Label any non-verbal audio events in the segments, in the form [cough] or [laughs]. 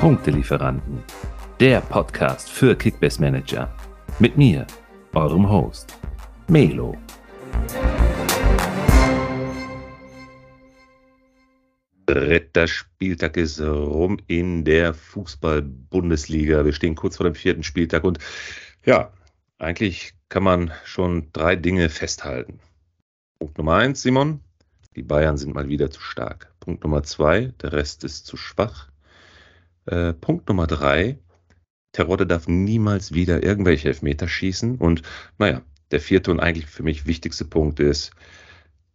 Punktelieferanten, der Podcast für Kickbase Manager. Mit mir, eurem Host, Melo. Dritter Spieltag ist rum in der Fußball-Bundesliga. Wir stehen kurz vor dem vierten Spieltag und ja, eigentlich kann man schon drei Dinge festhalten. Punkt Nummer eins, Simon, die Bayern sind mal wieder zu stark. Punkt Nummer zwei, der Rest ist zu schwach. Äh, Punkt Nummer drei, Terodde darf niemals wieder irgendwelche Elfmeter schießen. Und naja, der vierte und eigentlich für mich wichtigste Punkt ist,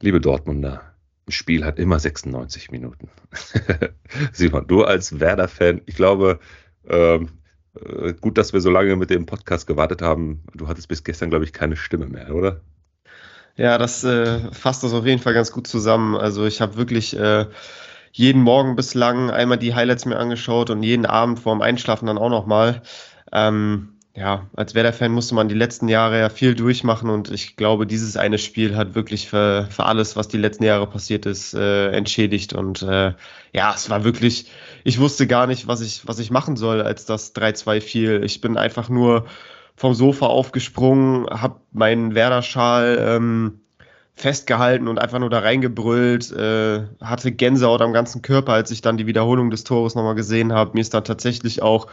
liebe Dortmunder, ein Spiel hat immer 96 Minuten. [laughs] Simon, du als Werder-Fan, ich glaube, ähm, äh, gut, dass wir so lange mit dem Podcast gewartet haben. Du hattest bis gestern, glaube ich, keine Stimme mehr, oder? Ja, das äh, fasst das auf jeden Fall ganz gut zusammen. Also ich habe wirklich äh, jeden Morgen bislang einmal die Highlights mir angeschaut und jeden Abend vorm Einschlafen dann auch nochmal. Ähm, ja, als Werder-Fan musste man die letzten Jahre ja viel durchmachen und ich glaube, dieses eine Spiel hat wirklich für, für alles, was die letzten Jahre passiert ist, äh, entschädigt. Und äh, ja, es war wirklich, ich wusste gar nicht, was ich, was ich machen soll, als das 3-2 fiel. Ich bin einfach nur vom Sofa aufgesprungen, habe meinen Werder-Schal ähm, festgehalten und einfach nur da reingebrüllt, äh, hatte Gänsehaut am ganzen Körper, als ich dann die Wiederholung des Tores nochmal gesehen habe. Mir ist dann tatsächlich auch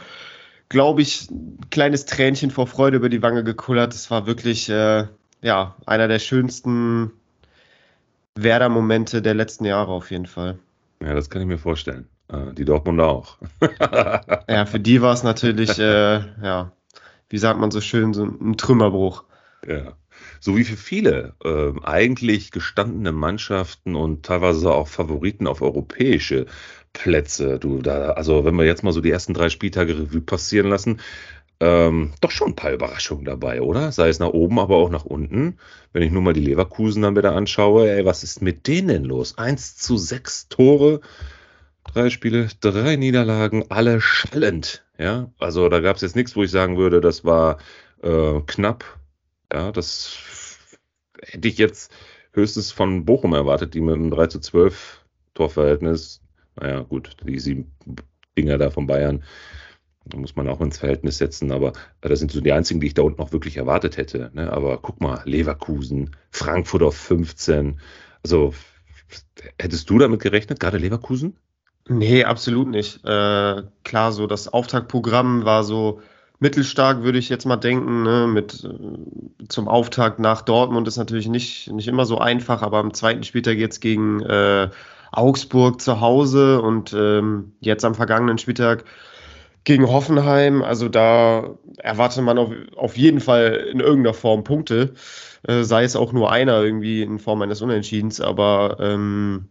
glaube ich, ein kleines Tränchen vor Freude über die Wange gekullert. Es war wirklich, äh, ja, einer der schönsten Werder-Momente der letzten Jahre auf jeden Fall. Ja, das kann ich mir vorstellen. Äh, die Dortmunder auch. [laughs] ja, für die war es natürlich, äh, ja, wie sagt man so schön, so ein Trümmerbruch. Ja. So wie für viele äh, eigentlich gestandene Mannschaften und teilweise auch Favoriten auf europäische Plätze. Du, da, also wenn wir jetzt mal so die ersten drei Spieltage Revue passieren lassen, ähm, doch schon ein paar Überraschungen dabei, oder? Sei es nach oben, aber auch nach unten. Wenn ich nur mal die Leverkusen dann wieder anschaue, ey, was ist mit denen los? 1 zu 6 Tore, drei Spiele, drei Niederlagen, alle schallend. Ja, also da gab es jetzt nichts, wo ich sagen würde, das war äh, knapp. Ja, das hätte ich jetzt höchstens von Bochum erwartet, die mit einem 3 zu 12 Torverhältnis naja, gut, die sieben Dinger da von Bayern, da muss man auch ins Verhältnis setzen, aber das sind so die einzigen, die ich da unten noch wirklich erwartet hätte. Ne? Aber guck mal, Leverkusen, Frankfurt auf 15. Also hättest du damit gerechnet, gerade Leverkusen? Nee, absolut nicht. Äh, klar, so das Auftaktprogramm war so mittelstark, würde ich jetzt mal denken. Ne? Mit, äh, zum Auftakt nach Dortmund ist natürlich nicht, nicht immer so einfach, aber am zweiten Spieltag jetzt gegen äh, Augsburg zu Hause und ähm, jetzt am vergangenen Spieltag gegen Hoffenheim. Also da erwartet man auf, auf jeden Fall in irgendeiner Form Punkte, äh, sei es auch nur einer irgendwie in Form eines Unentschiedens. Aber ähm,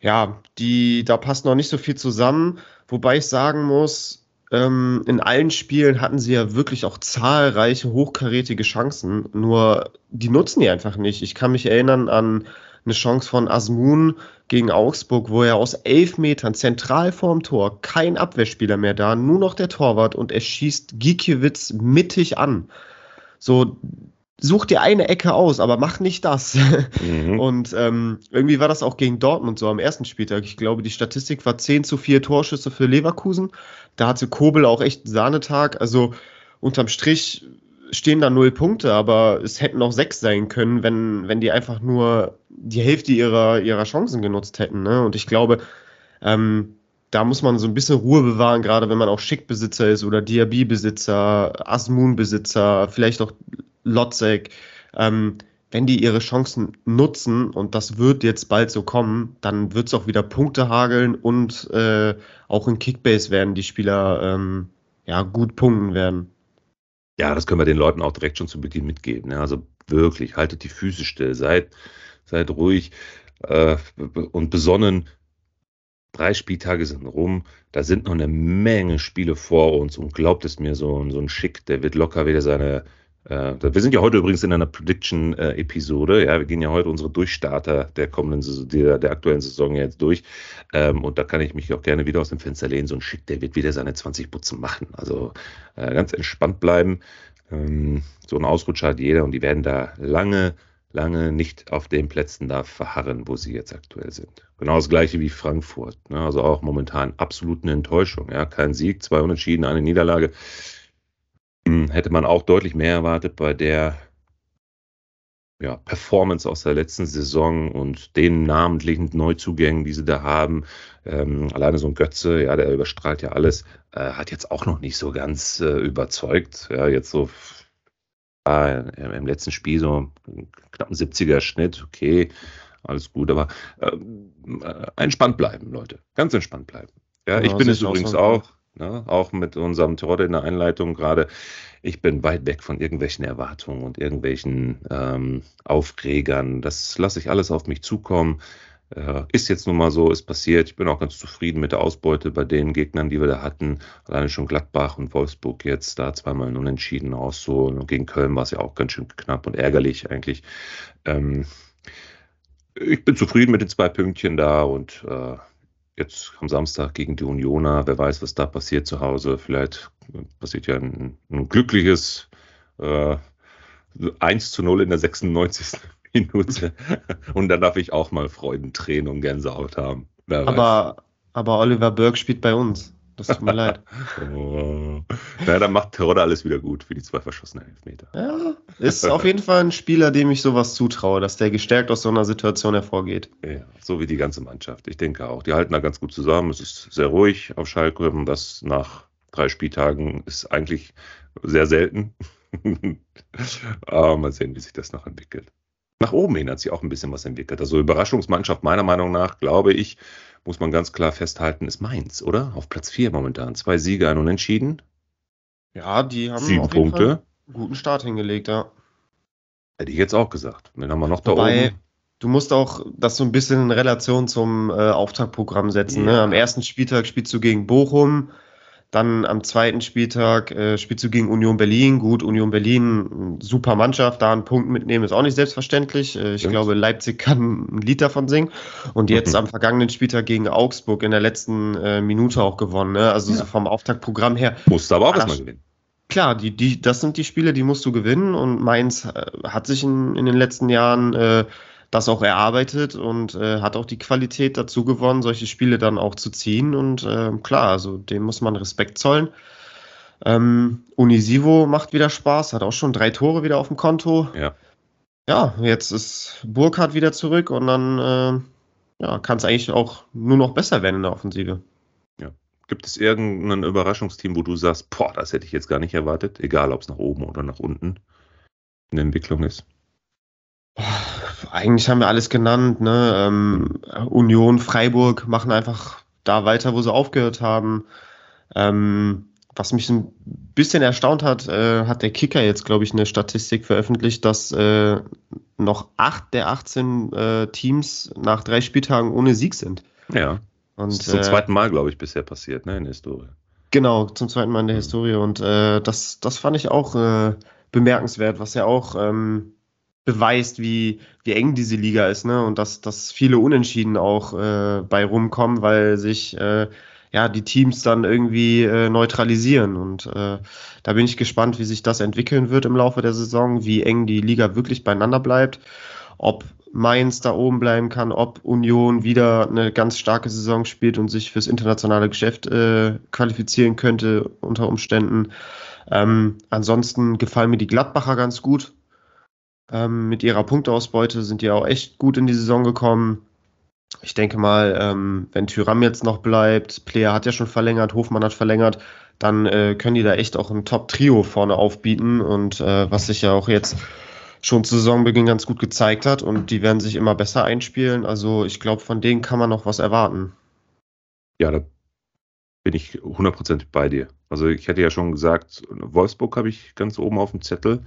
ja, die, da passt noch nicht so viel zusammen. Wobei ich sagen muss, ähm, in allen Spielen hatten sie ja wirklich auch zahlreiche hochkarätige Chancen. Nur die nutzen die einfach nicht. Ich kann mich erinnern an eine Chance von Asmun gegen Augsburg, wo er aus elf Metern zentral vorm Tor, kein Abwehrspieler mehr da, nur noch der Torwart und er schießt Gikiewicz mittig an. So, such dir eine Ecke aus, aber mach nicht das. Mhm. [laughs] Und ähm, irgendwie war das auch gegen Dortmund so am ersten Spieltag. Ich glaube, die Statistik war 10 zu 4 Torschüsse für Leverkusen. Da hatte Kobel auch echt einen Sahnetag. Also unterm Strich stehen da null Punkte, aber es hätten auch sechs sein können, wenn, wenn die einfach nur die Hälfte ihrer, ihrer Chancen genutzt hätten. Ne? Und ich glaube, ähm, da muss man so ein bisschen Ruhe bewahren, gerade wenn man auch Schickbesitzer ist oder Diaby-Besitzer, Asmun-Besitzer, vielleicht auch Lotzek. Ähm, wenn die ihre Chancen nutzen, und das wird jetzt bald so kommen, dann wird es auch wieder Punkte hageln und äh, auch in Kickbase werden die Spieler ähm, ja, gut punkten werden. Ja, das können wir den Leuten auch direkt schon zu Beginn mitgeben. Ja. Also wirklich, haltet die Füße still, seid, seid ruhig äh, und besonnen. Drei Spieltage sind rum, da sind noch eine Menge Spiele vor uns und glaubt es mir, so, so ein Schick, der wird locker wieder seine wir sind ja heute übrigens in einer Prediction-Episode. ja, wir gehen ja heute unsere Durchstarter der kommenden Saison, der, der aktuellen Saison jetzt durch. Ähm, und da kann ich mich auch gerne wieder aus dem Fenster lehnen. So ein Schick, der wird wieder seine 20 Putzen machen. Also äh, ganz entspannt bleiben. Ähm, so ein Ausrutscher hat jeder und die werden da lange, lange nicht auf den Plätzen da verharren, wo sie jetzt aktuell sind. Genau das gleiche wie Frankfurt. Ne? Also auch momentan absolut eine Enttäuschung. Ja? Kein Sieg, zwei Unentschieden, eine Niederlage. Hm, hätte man auch deutlich mehr erwartet bei der ja, Performance aus der letzten Saison und den namentlichen Neuzugängen, die sie da haben. Ähm, alleine so ein Götze, ja, der überstrahlt ja alles, äh, hat jetzt auch noch nicht so ganz äh, überzeugt. Ja, jetzt so äh, im letzten Spiel so knapp ein 70er Schnitt, okay, alles gut, aber ähm, äh, entspannt bleiben, Leute. Ganz entspannt bleiben. Ja, ja ich bin es übrigens auch. Ne? Auch mit unserem Terodde in der Einleitung gerade. Ich bin weit weg von irgendwelchen Erwartungen und irgendwelchen ähm, Aufregern. Das lasse ich alles auf mich zukommen. Äh, ist jetzt nun mal so, ist passiert. Ich bin auch ganz zufrieden mit der Ausbeute bei den Gegnern, die wir da hatten. Alleine schon Gladbach und Wolfsburg jetzt da zweimal unentschieden aus. So gegen Köln war es ja auch ganz schön knapp und ärgerlich eigentlich. Ähm, ich bin zufrieden mit den zwei Pünktchen da und äh, jetzt am Samstag gegen die Unioner. Wer weiß, was da passiert zu Hause. Vielleicht passiert ja ein, ein glückliches äh, 1 zu 0 in der 96. [laughs] Minute. Und dann darf ich auch mal Freudentränen und Gänsehaut haben. aber, aber Oliver Burke spielt bei uns. Das tut mir leid. [laughs] Oh. Na, dann macht Terodde alles wieder gut für die zwei verschossenen Elfmeter. Ja, ist auf jeden Fall ein Spieler, dem ich sowas zutraue, dass der gestärkt aus so einer Situation hervorgeht. Ja, so wie die ganze Mannschaft. Ich denke auch. Die halten da ganz gut zusammen. Es ist sehr ruhig auf Schalke. Und das nach drei Spieltagen ist eigentlich sehr selten. [laughs] Aber mal sehen, wie sich das noch entwickelt. Nach oben hin hat sich auch ein bisschen was entwickelt. Also Überraschungsmannschaft meiner Meinung nach, glaube ich, muss man ganz klar festhalten, ist Mainz, oder? Auf Platz 4 momentan. Zwei Siege, ein Unentschieden. Ja, die haben sieben Punkte. einen guten Start hingelegt, ja. Hätte ich jetzt auch gesagt. Wen haben wir noch da Wobei, oben? Du musst auch das so ein bisschen in Relation zum äh, Auftaktprogramm setzen. Ne? Ja. Ne? Am ersten Spieltag spielst du gegen Bochum, dann am zweiten Spieltag äh, spielst du gegen Union Berlin. Gut, Union Berlin, super Mannschaft, da einen Punkt mitnehmen ist auch nicht selbstverständlich. Äh, ich Stimmt. glaube, Leipzig kann ein Lied davon singen. Und jetzt mhm. am vergangenen Spieltag gegen Augsburg in der letzten äh, Minute auch gewonnen. Ne? Also ja. so vom Auftaktprogramm her. Musst du aber auch erstmal gewinnen. Klar, die, die, das sind die Spiele, die musst du gewinnen. Und Mainz äh, hat sich in, in den letzten Jahren äh, das auch erarbeitet und äh, hat auch die Qualität dazu gewonnen, solche Spiele dann auch zu ziehen. Und äh, klar, also dem muss man Respekt zollen. Ähm, Unisivo macht wieder Spaß, hat auch schon drei Tore wieder auf dem Konto. Ja. Ja, jetzt ist Burkhardt wieder zurück und dann äh, ja, kann es eigentlich auch nur noch besser werden in der Offensive. Ja. Gibt es irgendein Überraschungsteam, wo du sagst, boah, das hätte ich jetzt gar nicht erwartet, egal ob es nach oben oder nach unten in der Entwicklung ist? Eigentlich haben wir alles genannt. Ne? Ähm, Union, Freiburg machen einfach da weiter, wo sie aufgehört haben. Ähm, was mich ein bisschen erstaunt hat, äh, hat der Kicker jetzt, glaube ich, eine Statistik veröffentlicht, dass äh, noch acht der 18 äh, Teams nach drei Spieltagen ohne Sieg sind. Ja. Und, das ist zum äh, zweiten Mal, glaube ich, bisher passiert, ne, in der Historie. Genau, zum zweiten Mal in der mhm. Historie. Und äh, das, das fand ich auch äh, bemerkenswert, was ja auch ähm, beweist, wie, wie eng diese Liga ist, ne? Und dass, dass viele Unentschieden auch äh, bei rumkommen, weil sich äh, ja die Teams dann irgendwie äh, neutralisieren. Und äh, da bin ich gespannt, wie sich das entwickeln wird im Laufe der Saison, wie eng die Liga wirklich beieinander bleibt, ob Mainz da oben bleiben kann, ob Union wieder eine ganz starke Saison spielt und sich fürs internationale Geschäft äh, qualifizieren könnte unter Umständen. Ähm, ansonsten gefallen mir die Gladbacher ganz gut ähm, mit ihrer Punkteausbeute sind die auch echt gut in die Saison gekommen. Ich denke mal, ähm, wenn Tyram jetzt noch bleibt, Player hat ja schon verlängert, Hofmann hat verlängert, dann äh, können die da echt auch ein Top-Trio vorne aufbieten und äh, was sich ja auch jetzt schon zu Saisonbeginn ganz gut gezeigt hat und die werden sich immer besser einspielen. Also ich glaube, von denen kann man noch was erwarten. Ja, da bin ich hundertprozentig bei dir. Also ich hätte ja schon gesagt, Wolfsburg habe ich ganz oben auf dem Zettel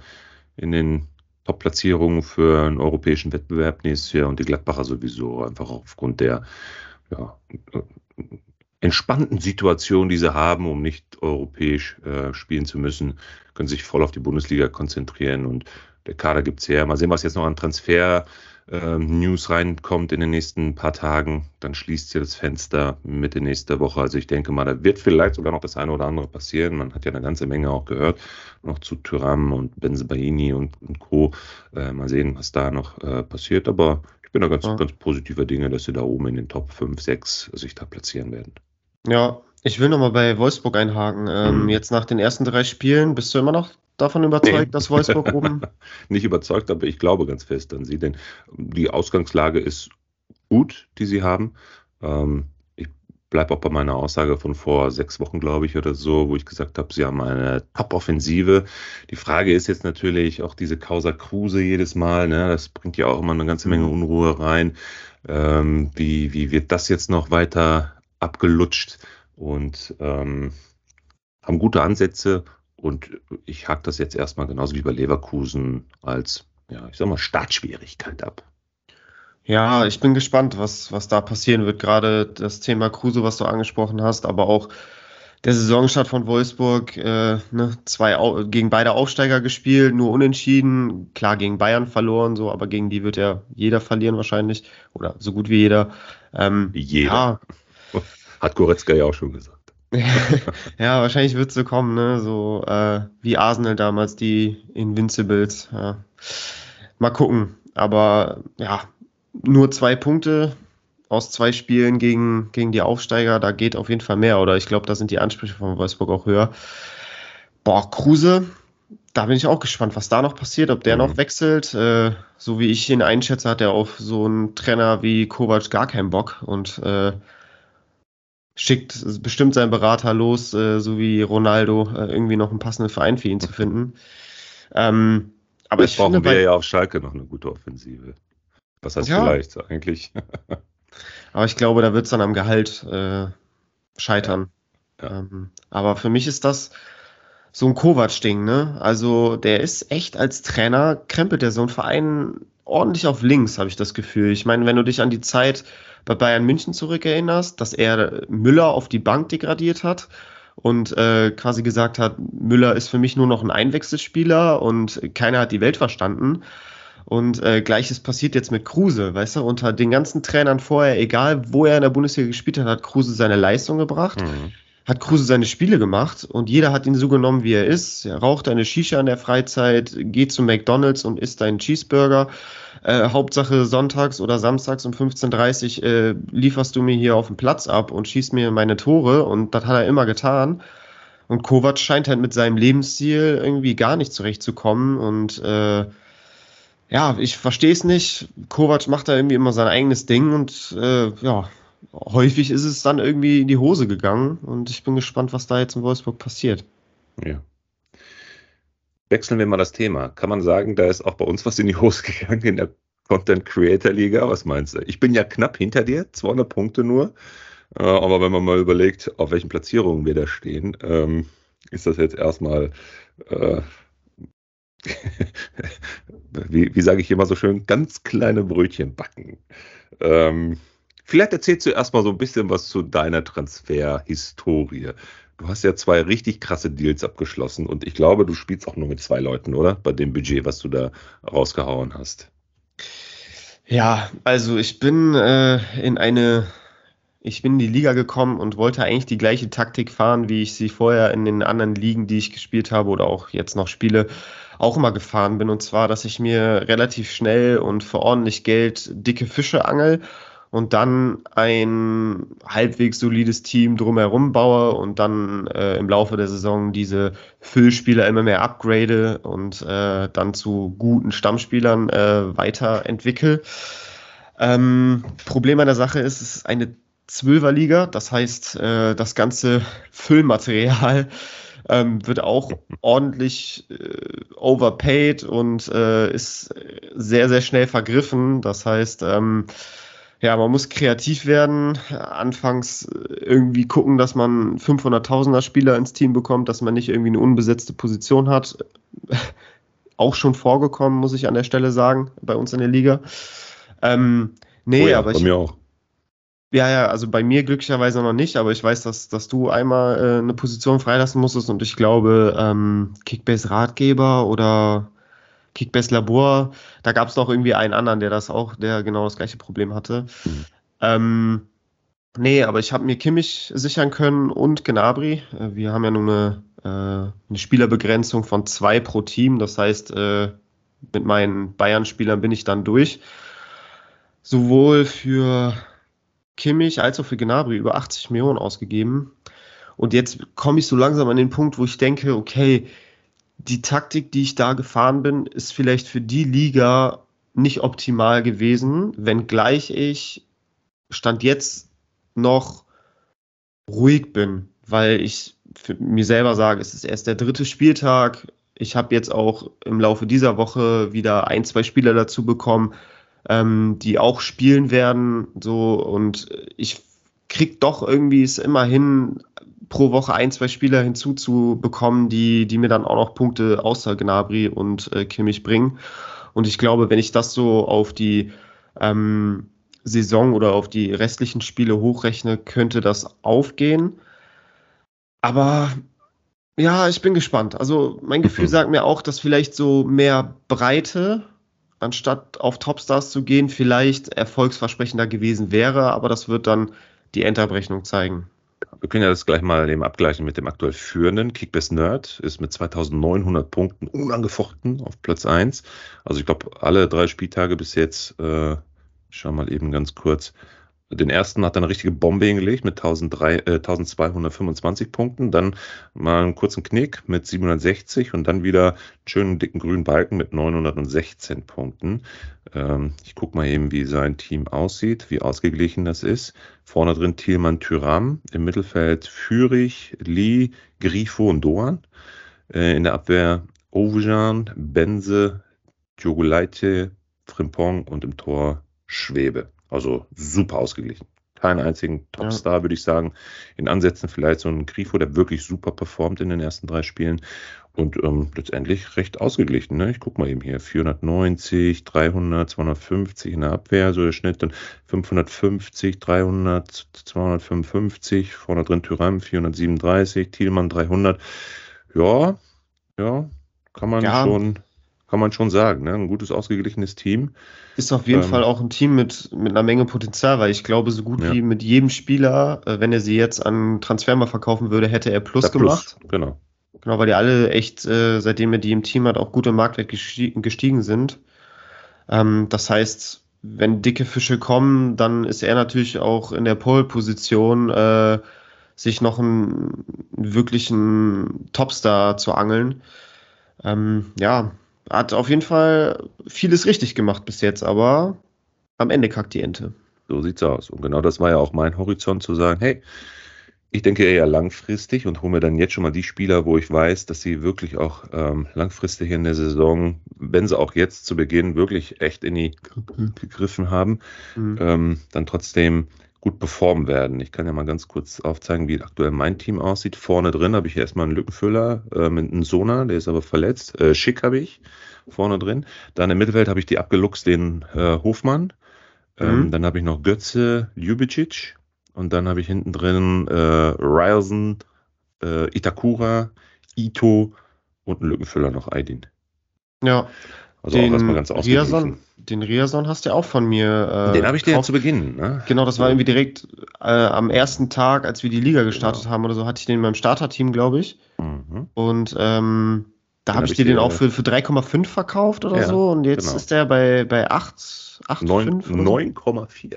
in den Top-Platzierungen für einen europäischen Wettbewerb nächstes Jahr und die Gladbacher sowieso, einfach aufgrund der ja, entspannten Situation, die sie haben, um nicht europäisch äh, spielen zu müssen, können sich voll auf die Bundesliga konzentrieren und der Kader gibt es her. Mal sehen, was jetzt noch an Transfer ähm, News reinkommt in den nächsten paar Tagen, dann schließt sich das Fenster Mitte nächster Woche. Also ich denke mal, da wird vielleicht sogar noch das eine oder andere passieren. Man hat ja eine ganze Menge auch gehört, noch zu Tyram und Benzebaini und, und Co. Äh, mal sehen, was da noch äh, passiert. Aber ich bin da ganz, ja. ganz positiver Dinge, dass sie da oben in den Top 5, 6 sich da platzieren werden. Ja, ich will nochmal bei Wolfsburg einhaken. Ähm, mhm. Jetzt nach den ersten drei Spielen, bist du immer noch davon überzeugt, nee. dass Wolfsburg oben. [laughs] Nicht überzeugt, aber ich glaube ganz fest an sie, denn die Ausgangslage ist gut, die sie haben. Ähm, ich bleibe auch bei meiner Aussage von vor sechs Wochen, glaube ich, oder so, wo ich gesagt habe, sie haben eine Top-Offensive. Die Frage ist jetzt natürlich auch diese Causa Kruse jedes Mal. Ne? Das bringt ja auch immer eine ganze Menge. Unruhe rein. Ähm, wie, wie wird das jetzt noch weiter abgelutscht? Und ähm, haben gute Ansätze und ich hack das jetzt erstmal genauso wie bei Leverkusen als, ja, ich sag mal, Startschwierigkeit ab. Ja, ich bin gespannt, was, was da passieren wird. Gerade das Thema Kruse, was du angesprochen hast, aber auch der Saisonstart von Wolfsburg, äh, ne, zwei gegen beide Aufsteiger gespielt, nur unentschieden, klar gegen Bayern verloren, so, aber gegen die wird ja jeder verlieren wahrscheinlich oder so gut wie jeder. Ähm, jeder. Ja. [laughs] Hat Goretzka ja auch schon gesagt. [laughs] ja, wahrscheinlich wird es so kommen, ne? So äh, wie Arsenal damals, die Invincibles. Ja. Mal gucken. Aber ja, nur zwei Punkte aus zwei Spielen gegen, gegen die Aufsteiger, da geht auf jeden Fall mehr. Oder ich glaube, da sind die Ansprüche von Wolfsburg auch höher. Boah, Kruse, da bin ich auch gespannt, was da noch passiert, ob der mhm. noch wechselt. Äh, so wie ich ihn einschätze, hat er auf so einen Trainer wie Kovac gar keinen Bock. Und äh, schickt bestimmt seinen Berater los, äh, so wie Ronaldo, äh, irgendwie noch einen passenden Verein für ihn zu finden. Ähm, aber Jetzt ich brauchen finde, wir ja auf Schalke noch eine gute Offensive. Was heißt ja. vielleicht eigentlich? [laughs] aber ich glaube, da wird es dann am Gehalt äh, scheitern. Ja. Ja. Ähm, aber für mich ist das so ein Kovac-Ding, ne? Also der ist echt als Trainer, krempelt der so einen Verein ordentlich auf links, habe ich das Gefühl. Ich meine, wenn du dich an die Zeit bei Bayern München zurückerinnerst, dass er Müller auf die Bank degradiert hat und äh, quasi gesagt hat, Müller ist für mich nur noch ein Einwechselspieler und keiner hat die Welt verstanden. Und äh, gleiches passiert jetzt mit Kruse, weißt du, unter den ganzen Trainern vorher, egal wo er in der Bundesliga gespielt hat, hat Kruse seine Leistung gebracht. Mhm hat Kruse seine Spiele gemacht und jeder hat ihn so genommen, wie er ist. Er raucht eine Shisha in der Freizeit, geht zu McDonalds und isst einen Cheeseburger. Äh, Hauptsache sonntags oder samstags um 15.30 Uhr äh, lieferst du mir hier auf dem Platz ab und schießt mir meine Tore und das hat er immer getan. Und Kovac scheint halt mit seinem Lebensstil irgendwie gar nicht zurechtzukommen und äh, ja, ich verstehe es nicht. Kovac macht da irgendwie immer sein eigenes Ding und äh, ja, häufig ist es dann irgendwie in die Hose gegangen und ich bin gespannt, was da jetzt in Wolfsburg passiert. Ja. Wechseln wir mal das Thema. Kann man sagen, da ist auch bei uns was in die Hose [laughs] gegangen in der Content Creator Liga? Was meinst du? Ich bin ja knapp hinter dir, 200 Punkte nur. Äh, aber wenn man mal überlegt, auf welchen Platzierungen wir da stehen, ähm, ist das jetzt erstmal, äh, [laughs] wie, wie sage ich immer so schön, ganz kleine Brötchen backen. Ähm, Vielleicht erzählst du erstmal so ein bisschen was zu deiner Transferhistorie. Du hast ja zwei richtig krasse Deals abgeschlossen und ich glaube, du spielst auch nur mit zwei Leuten, oder? Bei dem Budget, was du da rausgehauen hast. Ja, also ich bin äh, in eine, ich bin in die Liga gekommen und wollte eigentlich die gleiche Taktik fahren, wie ich sie vorher in den anderen Ligen, die ich gespielt habe oder auch jetzt noch spiele, auch immer gefahren bin. Und zwar, dass ich mir relativ schnell und für ordentlich Geld dicke Fische angel und dann ein halbwegs solides Team drumherum baue und dann äh, im Laufe der Saison diese Füllspieler immer mehr upgrade und äh, dann zu guten Stammspielern äh, weiterentwickle. Ähm, Problem an der Sache ist, es ist eine Zwölferliga, das heißt, äh, das ganze Füllmaterial ähm, wird auch ordentlich äh, overpaid und äh, ist sehr, sehr schnell vergriffen. Das heißt, ähm, ja, man muss kreativ werden. Anfangs irgendwie gucken, dass man 500.000er Spieler ins Team bekommt, dass man nicht irgendwie eine unbesetzte Position hat. [laughs] Auch schon vorgekommen, muss ich an der Stelle sagen, bei uns in der Liga. Ähm, nee, oh ja, aber bei ich, mir auch. Ja, ja, also bei mir glücklicherweise noch nicht, aber ich weiß, dass, dass du einmal äh, eine Position freilassen musstest und ich glaube, ähm, Kickbase-Ratgeber oder Kickbase Labor, da gab es noch irgendwie einen anderen, der das auch, der genau das gleiche Problem hatte. Mhm. Ähm, nee, aber ich habe mir Kimmich sichern können und Gnabry. Äh, wir haben ja nur eine, äh, eine Spielerbegrenzung von zwei pro Team. Das heißt, äh, mit meinen Bayern-Spielern bin ich dann durch. Sowohl für Kimmich als auch für Gnabry über 80 Millionen ausgegeben. Und jetzt komme ich so langsam an den Punkt, wo ich denke, okay, die Taktik, die ich da gefahren bin, ist vielleicht für die Liga nicht optimal gewesen, wenngleich ich Stand jetzt noch ruhig bin, weil ich mir selber sage, es ist erst der dritte Spieltag. Ich habe jetzt auch im Laufe dieser Woche wieder ein, zwei Spieler dazu bekommen, ähm, die auch spielen werden. So und ich krieg doch irgendwie es immer hin, pro Woche ein, zwei Spieler hinzuzubekommen, die, die mir dann auch noch Punkte außer Gnabry und äh, Kimmich bringen. Und ich glaube, wenn ich das so auf die ähm, Saison oder auf die restlichen Spiele hochrechne, könnte das aufgehen. Aber ja, ich bin gespannt. Also mein Gefühl mhm. sagt mir auch, dass vielleicht so mehr Breite anstatt auf Topstars zu gehen, vielleicht erfolgsversprechender gewesen wäre, aber das wird dann die Endabrechnung zeigen. Wir können ja das gleich mal eben abgleichen mit dem aktuell führenden. Kickbase Nerd ist mit 2900 Punkten unangefochten auf Platz 1. Also ich glaube, alle drei Spieltage bis jetzt, äh, ich schau mal eben ganz kurz, den ersten hat er eine richtige Bombe hingelegt mit 1003, äh, 1225 Punkten. Dann mal einen kurzen Knick mit 760 und dann wieder einen schönen dicken grünen Balken mit 916 Punkten. Ähm, ich gucke mal eben, wie sein Team aussieht, wie ausgeglichen das ist. Vorne drin Thielmann Tyram, im Mittelfeld Fürich, Lee, Grifo und Doan. Äh, in der Abwehr Ovejan, Benze, Djogulaite, Frimpong und im Tor Schwebe. Also super ausgeglichen. Keinen einzigen Topstar, ja. würde ich sagen. In Ansätzen vielleicht so ein Grifo, der wirklich super performt in den ersten drei Spielen. Und ähm, letztendlich recht ausgeglichen. Ne? Ich gucke mal eben hier. 490, 300, 250 in der Abwehr, so der Schnitt. Dann 550, 300, 255. Vorne drin Tyram 437, Thielmann 300. Ja, ja, kann man ja. schon kann man schon sagen. Ne? Ein gutes, ausgeglichenes Team. Ist auf jeden ähm, Fall auch ein Team mit, mit einer Menge Potenzial, weil ich glaube, so gut ja. wie mit jedem Spieler, äh, wenn er sie jetzt an Transfermarkt verkaufen würde, hätte er Plus gemacht. Plus, genau. Genau, weil die alle echt, äh, seitdem er die im Team hat, auch gut im Marktwert gestiegen, sind. Ähm, das heißt, wenn dicke Fische kommen, dann ist er natürlich auch in der Pole-Position, äh, sich noch einen, einen wirklichen Topstar zu angeln. Ähm, ja, hat auf jeden Fall vieles richtig gemacht bis jetzt, aber am Ende kackt die Ente. So sieht's aus. Und genau das war ja auch mein Horizont zu sagen, hey, ich denke eher langfristig und hole mir dann jetzt schon mal die Spieler, wo ich weiß, dass sie wirklich auch ähm, langfristig in der Saison, wenn sie auch jetzt zu Beginn wirklich echt in die gegriffen haben, mhm. ähm, dann trotzdem gut performen werden. Ich kann ja mal ganz kurz aufzeigen, wie aktuell mein Team aussieht. Vorne drin habe ich erstmal einen Lückenfüller äh, mit einem Sona, der ist aber verletzt. Äh, Schick habe ich vorne drin. Dann im Mittelfeld habe ich die abgeluchst, den äh, Hofmann. Ähm, mhm. Dann habe ich noch Götze, Ljubicic. Und dann habe ich hinten drin äh, Ryerson, äh, Itakura, Ito und einen Lückenfüller noch Aydin. Ja. Also den auch erstmal ganz Riason, Den Riason hast du ja auch von mir. Äh, den habe ich dir ja zu Beginn. Ne? Genau, das war irgendwie direkt äh, am ersten Tag, als wir die Liga gestartet genau. haben oder so, hatte ich den in meinem Starterteam, glaube ich. Mhm. Und ähm, da habe ich dir den auch für, für 3,5 verkauft oder ja, so. Und jetzt genau. ist der bei, bei 8, 9,4.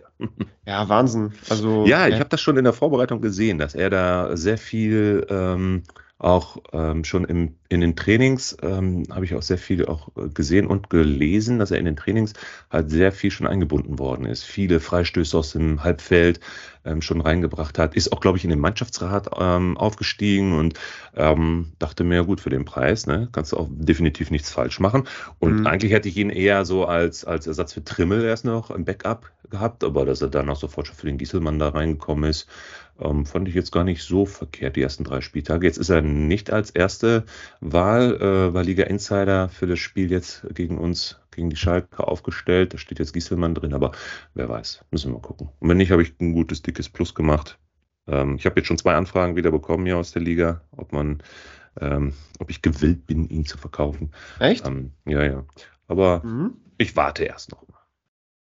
ja, Wahnsinn. Also, ja, ich habe das schon in der Vorbereitung gesehen, dass er da sehr viel ähm, auch ähm, schon im, in den Trainings ähm, habe ich auch sehr viel auch äh, gesehen und gelesen, dass er in den Trainings halt sehr viel schon eingebunden worden ist. Viele Freistöße aus dem Halbfeld ähm, schon reingebracht hat. Ist auch, glaube ich, in den Mannschaftsrat ähm, aufgestiegen und ähm, dachte mir, gut, für den Preis ne, kannst du auch definitiv nichts falsch machen. Und mhm. eigentlich hätte ich ihn eher so als, als Ersatz für Trimmel erst noch im Backup gehabt, aber dass er dann auch sofort schon für den Gieselmann da reingekommen ist, ähm, fand ich jetzt gar nicht so verkehrt, die ersten drei Spieltage. Jetzt ist er nicht als erste Wahl äh, bei Liga Insider für das Spiel jetzt gegen uns, gegen die Schalke aufgestellt. Da steht jetzt Gieselmann drin, aber wer weiß, müssen wir mal gucken. Und wenn nicht, habe ich ein gutes, dickes Plus gemacht. Ähm, ich habe jetzt schon zwei Anfragen wieder bekommen hier aus der Liga, ob man ähm, ob ich gewillt bin, ihn zu verkaufen. Echt? Ähm, ja, ja. Aber mhm. ich warte erst noch mal.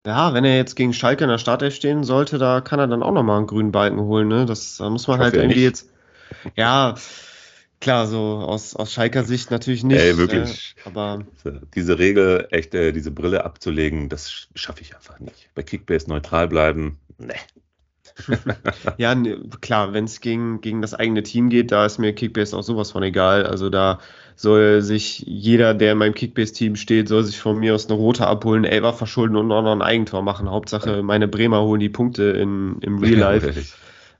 Ja, wenn er jetzt gegen Schalke in der Startelf stehen sollte, da kann er dann auch nochmal einen grünen Balken holen. Ne? Das da muss man halt irgendwie nicht. jetzt. Ja, klar, so aus, aus Schalker Sicht natürlich nicht. Ey, wirklich. Äh, aber diese Regel, echt, äh, diese Brille abzulegen, das schaffe ich einfach nicht. Bei Kickbase neutral bleiben, ne. [laughs] ja, ne, klar, wenn es gegen, gegen das eigene Team geht, da ist mir Kickbase auch sowas von egal. Also da soll sich jeder, der in meinem Kickbase-Team steht, soll sich von mir aus eine rote abholen, Elber verschulden und auch noch ein Eigentor machen. Hauptsache, meine Bremer holen die Punkte in, im Real Life.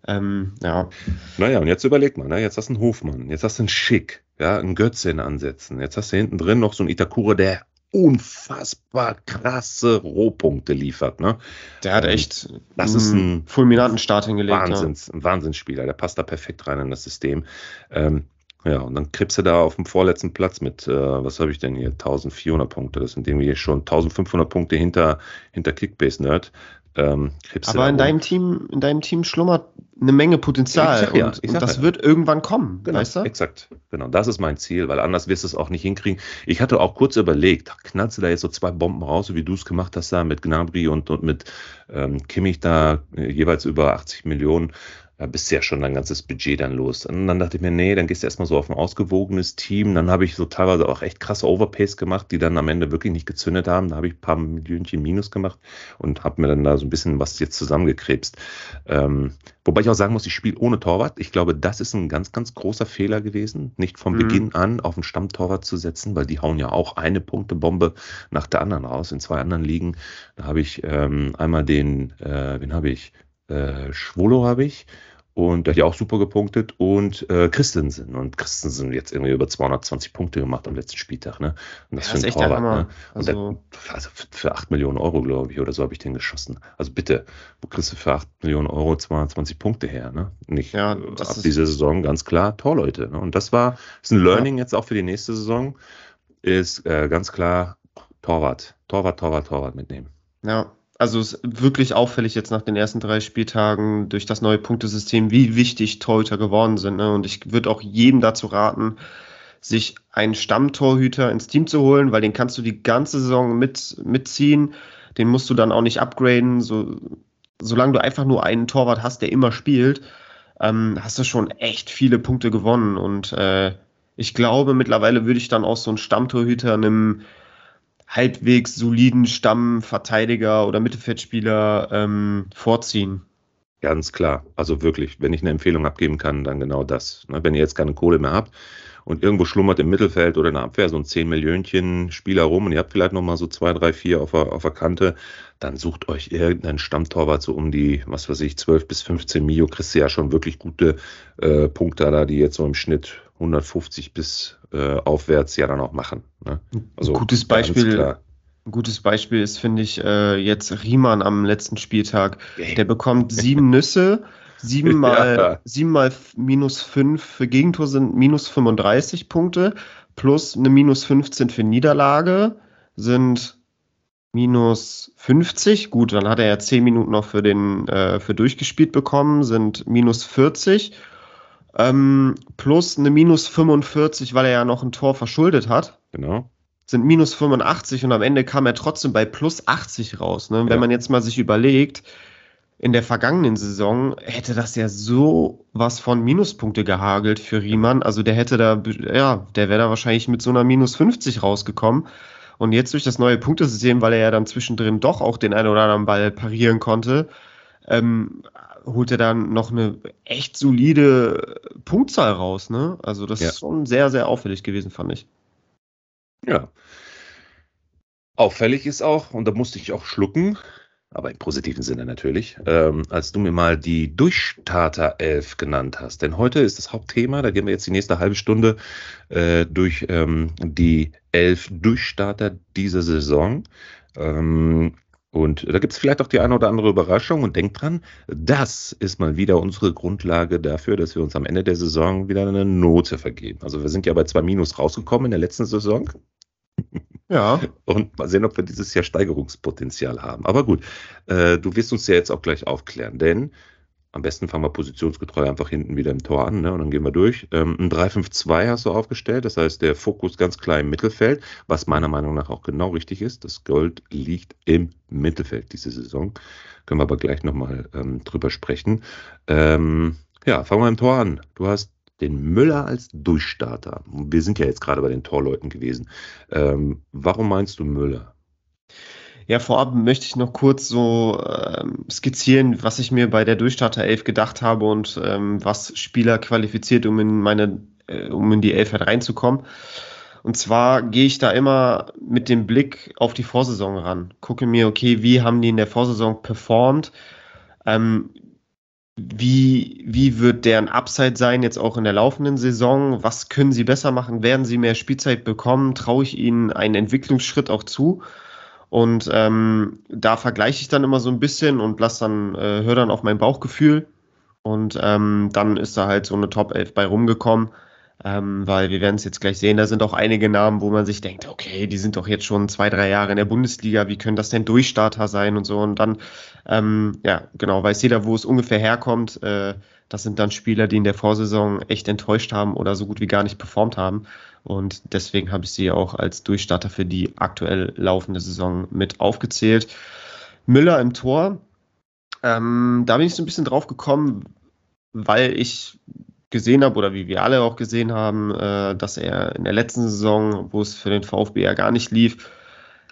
ähm, ja. Naja, und jetzt überleg mal, ne? jetzt hast du einen Hofmann, jetzt hast du einen Schick, ja, einen Götze in Ansätzen. Jetzt hast du hinten drin noch so einen Itakura, der unfassbar krasse Rohpunkte liefert. Ne? Der hat echt das ist ein fulminanten Start hingelegt. Wahnsinns, ja. Ein Wahnsinnsspieler, der passt da perfekt rein in das System. Ähm, ja, und dann kriegst du da auf dem vorletzten Platz mit, äh, was habe ich denn hier, 1400 Punkte. Das sind irgendwie schon 1500 Punkte hinter, hinter Kickbase Nerd. Ähm, Aber in deinem Team, in deinem Team schlummert eine Menge Potenzial sag, ja, und, und das ja. wird irgendwann kommen, genau, weißt du? Exakt, genau. Das ist mein Ziel, weil anders wirst du es auch nicht hinkriegen. Ich hatte auch kurz überlegt, knallst du da jetzt so zwei Bomben raus, so wie du es gemacht hast da mit Gnabry und, und mit ähm, Kimmich da äh, jeweils über 80 Millionen da bist du ja schon dein ganzes Budget dann los. Und dann dachte ich mir, nee, dann gehst du erstmal so auf ein ausgewogenes Team. Dann habe ich so teilweise auch echt krasse Overpays gemacht, die dann am Ende wirklich nicht gezündet haben. Da habe ich ein paar Millionchen Minus gemacht und habe mir dann da so ein bisschen was jetzt zusammengekrebst. Ähm, wobei ich auch sagen muss, ich spiele ohne Torwart. Ich glaube, das ist ein ganz, ganz großer Fehler gewesen, nicht vom mhm. Beginn an auf einen Stammtorwart zu setzen, weil die hauen ja auch eine Punktebombe nach der anderen raus. In zwei anderen Ligen, da habe ich ähm, einmal den, äh, wen habe ich? Äh, Schwolo habe ich und der hat ja auch super gepunktet und äh, Christensen. Und Christensen jetzt irgendwie über 220 Punkte gemacht am letzten Spieltag. Ne? Und das ja, für ein Torwart. Ne? Also, der, also für 8 Millionen Euro, glaube ich, oder so habe ich den geschossen. Also bitte, wo kriegst du für 8 Millionen Euro 220 Punkte her? Ne? Nicht ja, das ab dieser Saison ganz klar Torleute. Ne? Und das war ist ein Learning ja. jetzt auch für die nächste Saison. Ist äh, ganz klar Torwart. Torwart, Torwart, Torwart mitnehmen. Ja, also es ist wirklich auffällig jetzt nach den ersten drei Spieltagen durch das neue Punktesystem, wie wichtig Torhüter geworden sind. Ne? Und ich würde auch jedem dazu raten, sich einen Stammtorhüter ins Team zu holen, weil den kannst du die ganze Saison mit, mitziehen. Den musst du dann auch nicht upgraden. So, solange du einfach nur einen Torwart hast, der immer spielt, ähm, hast du schon echt viele Punkte gewonnen. Und äh, ich glaube, mittlerweile würde ich dann auch so einen Stammtorhüter einem halbwegs soliden Stammverteidiger oder Mittelfeldspieler ähm, vorziehen. Ganz klar. Also wirklich, wenn ich eine Empfehlung abgeben kann, dann genau das. Ne? Wenn ihr jetzt keine Kohle mehr habt und irgendwo schlummert im Mittelfeld oder in der Abwehr so ein 10 Millionchen Spieler rum und ihr habt vielleicht nochmal so zwei, drei, vier auf der, auf der Kante, dann sucht euch irgendeinen Stammtorwart so um die, was weiß ich, 12 bis 15 Mio, kriegst du ja schon wirklich gute äh, Punkte da, die jetzt so im Schnitt 150 bis äh, aufwärts ja dann auch machen. Ne? Also ein gutes Beispiel. Ein gutes Beispiel ist, finde ich, äh, jetzt Riemann am letzten Spieltag. Der bekommt sieben [laughs] Nüsse, sieben mal, ja. sieben mal minus fünf für Gegentor sind minus 35 Punkte, plus eine minus 15 für Niederlage sind minus 50. Gut, dann hat er ja zehn Minuten noch für den äh, für durchgespielt bekommen, sind minus 40 ähm, plus eine minus 45, weil er ja noch ein Tor verschuldet hat. Genau. Sind minus 85 und am Ende kam er trotzdem bei plus 80 raus. Ne? Ja. Wenn man jetzt mal sich überlegt, in der vergangenen Saison hätte das ja so was von Minuspunkte gehagelt für Riemann. Also der hätte da, ja, der wäre da wahrscheinlich mit so einer minus 50 rausgekommen. Und jetzt durch das neue Punktesystem, weil er ja dann zwischendrin doch auch den einen oder anderen Ball parieren konnte, ähm, holt er dann noch eine echt solide Punktzahl raus. Ne? Also das ja. ist schon sehr, sehr auffällig gewesen, fand ich. Ja. Auffällig ist auch, und da musste ich auch schlucken, aber im positiven Sinne natürlich, ähm, als du mir mal die Durchstarter 11 genannt hast. Denn heute ist das Hauptthema, da gehen wir jetzt die nächste halbe Stunde äh, durch ähm, die elf Durchstarter dieser Saison. Ähm, und da gibt es vielleicht auch die eine oder andere Überraschung und denkt dran, das ist mal wieder unsere Grundlage dafür, dass wir uns am Ende der Saison wieder eine Note vergeben. Also wir sind ja bei zwei Minus rausgekommen in der letzten Saison. Ja. [laughs] Und mal sehen, ob wir dieses Jahr Steigerungspotenzial haben. Aber gut, äh, du wirst uns ja jetzt auch gleich aufklären, denn am besten fangen wir positionsgetreu einfach hinten wieder im Tor an ne? und dann gehen wir durch. Ähm, ein 3-5-2 hast du aufgestellt, das heißt der Fokus ganz klar im Mittelfeld, was meiner Meinung nach auch genau richtig ist. Das Gold liegt im Mittelfeld diese Saison. Können wir aber gleich nochmal ähm, drüber sprechen. Ähm, ja, fangen wir im Tor an. Du hast den Müller als Durchstarter. Wir sind ja jetzt gerade bei den Torleuten gewesen. Ähm, warum meinst du Müller? Ja, vorab möchte ich noch kurz so ähm, skizzieren, was ich mir bei der Durchstarter 11 gedacht habe und ähm, was Spieler qualifiziert, um in meine, äh, um in die Elf halt reinzukommen. Und zwar gehe ich da immer mit dem Blick auf die Vorsaison ran. Gucke mir, okay, wie haben die in der Vorsaison performt? Ähm, wie, wie wird deren Upside sein jetzt auch in der laufenden Saison? Was können sie besser machen? Werden sie mehr Spielzeit bekommen? Traue ich ihnen einen Entwicklungsschritt auch zu? Und ähm, da vergleiche ich dann immer so ein bisschen und lass dann, äh, höre dann auf mein Bauchgefühl. Und ähm, dann ist da halt so eine Top 11 bei rumgekommen. Ähm, weil wir werden es jetzt gleich sehen, da sind auch einige Namen, wo man sich denkt, okay, die sind doch jetzt schon zwei, drei Jahre in der Bundesliga, wie können das denn Durchstarter sein und so. Und dann, ähm, ja, genau, weiß jeder, wo es ungefähr herkommt. Äh, das sind dann Spieler, die in der Vorsaison echt enttäuscht haben oder so gut wie gar nicht performt haben. Und deswegen habe ich sie auch als Durchstarter für die aktuell laufende Saison mit aufgezählt. Müller im Tor. Ähm, da bin ich so ein bisschen drauf gekommen, weil ich gesehen habe oder wie wir alle auch gesehen haben, äh, dass er in der letzten Saison, wo es für den VfB ja gar nicht lief,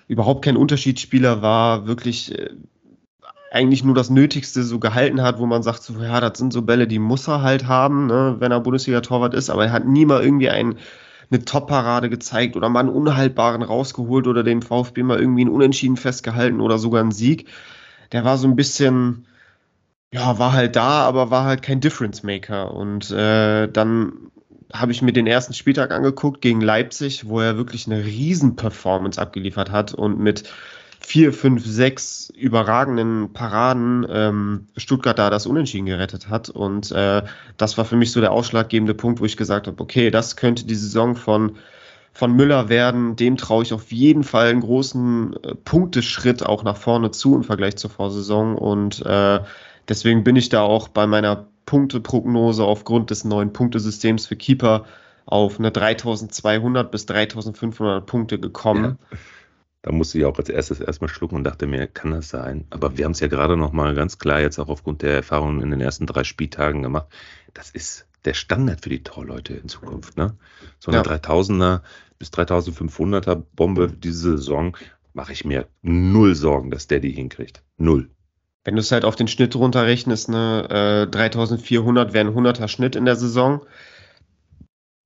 überhaupt kein Unterschiedsspieler war, wirklich äh, eigentlich nur das Nötigste so gehalten hat, wo man sagt, so, ja, das sind so Bälle, die muss er halt haben, ne, wenn er Bundesliga-Torwart ist, aber er hat nie mal irgendwie einen eine Top-Parade gezeigt oder mal einen Unhaltbaren rausgeholt oder den VfB mal irgendwie einen Unentschieden festgehalten oder sogar einen Sieg. Der war so ein bisschen, ja, war halt da, aber war halt kein Difference Maker. Und äh, dann habe ich mir den ersten Spieltag angeguckt gegen Leipzig, wo er wirklich eine Riesen-Performance abgeliefert hat und mit vier, fünf, sechs überragenden Paraden ähm, Stuttgart da das Unentschieden gerettet hat. Und äh, das war für mich so der ausschlaggebende Punkt, wo ich gesagt habe, okay, das könnte die Saison von, von Müller werden. Dem traue ich auf jeden Fall einen großen äh, Punkteschritt auch nach vorne zu im Vergleich zur Vorsaison. Und äh, deswegen bin ich da auch bei meiner Punkteprognose aufgrund des neuen Punktesystems für Keeper auf eine 3200 bis 3500 Punkte gekommen. Ja. Da musste ich auch als erstes erstmal schlucken und dachte mir, kann das sein? Aber wir haben es ja gerade nochmal ganz klar jetzt auch aufgrund der Erfahrungen in den ersten drei Spieltagen gemacht. Das ist der Standard für die Torleute in Zukunft. Ne? So eine ja. 3000er bis 3500er Bombe diese Saison mache ich mir null Sorgen, dass der die hinkriegt. Null. Wenn du es halt auf den Schnitt runterrechnest, ne, äh, 3400 wäre ein 100er Schnitt in der Saison.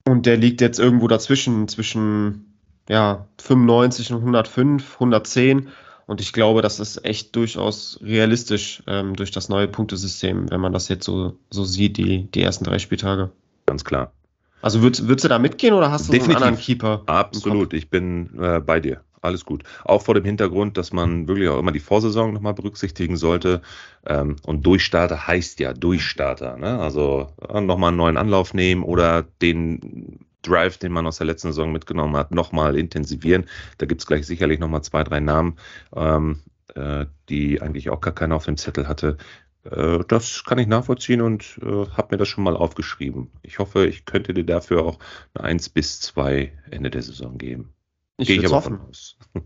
Und der liegt jetzt irgendwo dazwischen, zwischen ja, 95 und 105, 110. Und ich glaube, das ist echt durchaus realistisch ähm, durch das neue Punktesystem, wenn man das jetzt so, so sieht, die, die ersten drei Spieltage. Ganz klar. Also würdest, würdest du da mitgehen oder hast du Definitiv. einen anderen Keeper? Absolut, ich bin äh, bei dir. Alles gut. Auch vor dem Hintergrund, dass man wirklich auch immer die Vorsaison nochmal berücksichtigen sollte. Ähm, und Durchstarter heißt ja Durchstarter. Ne? Also äh, nochmal einen neuen Anlauf nehmen oder den Drive, den man aus der letzten Saison mitgenommen hat, nochmal intensivieren. Da gibt es gleich sicherlich nochmal zwei, drei Namen, ähm, äh, die eigentlich auch gar keiner auf dem Zettel hatte. Äh, das kann ich nachvollziehen und äh, habe mir das schon mal aufgeschrieben. Ich hoffe, ich könnte dir dafür auch eine 1 bis 2 Ende der Saison geben. Ich Gehe ich aber hoffen. aus. [laughs]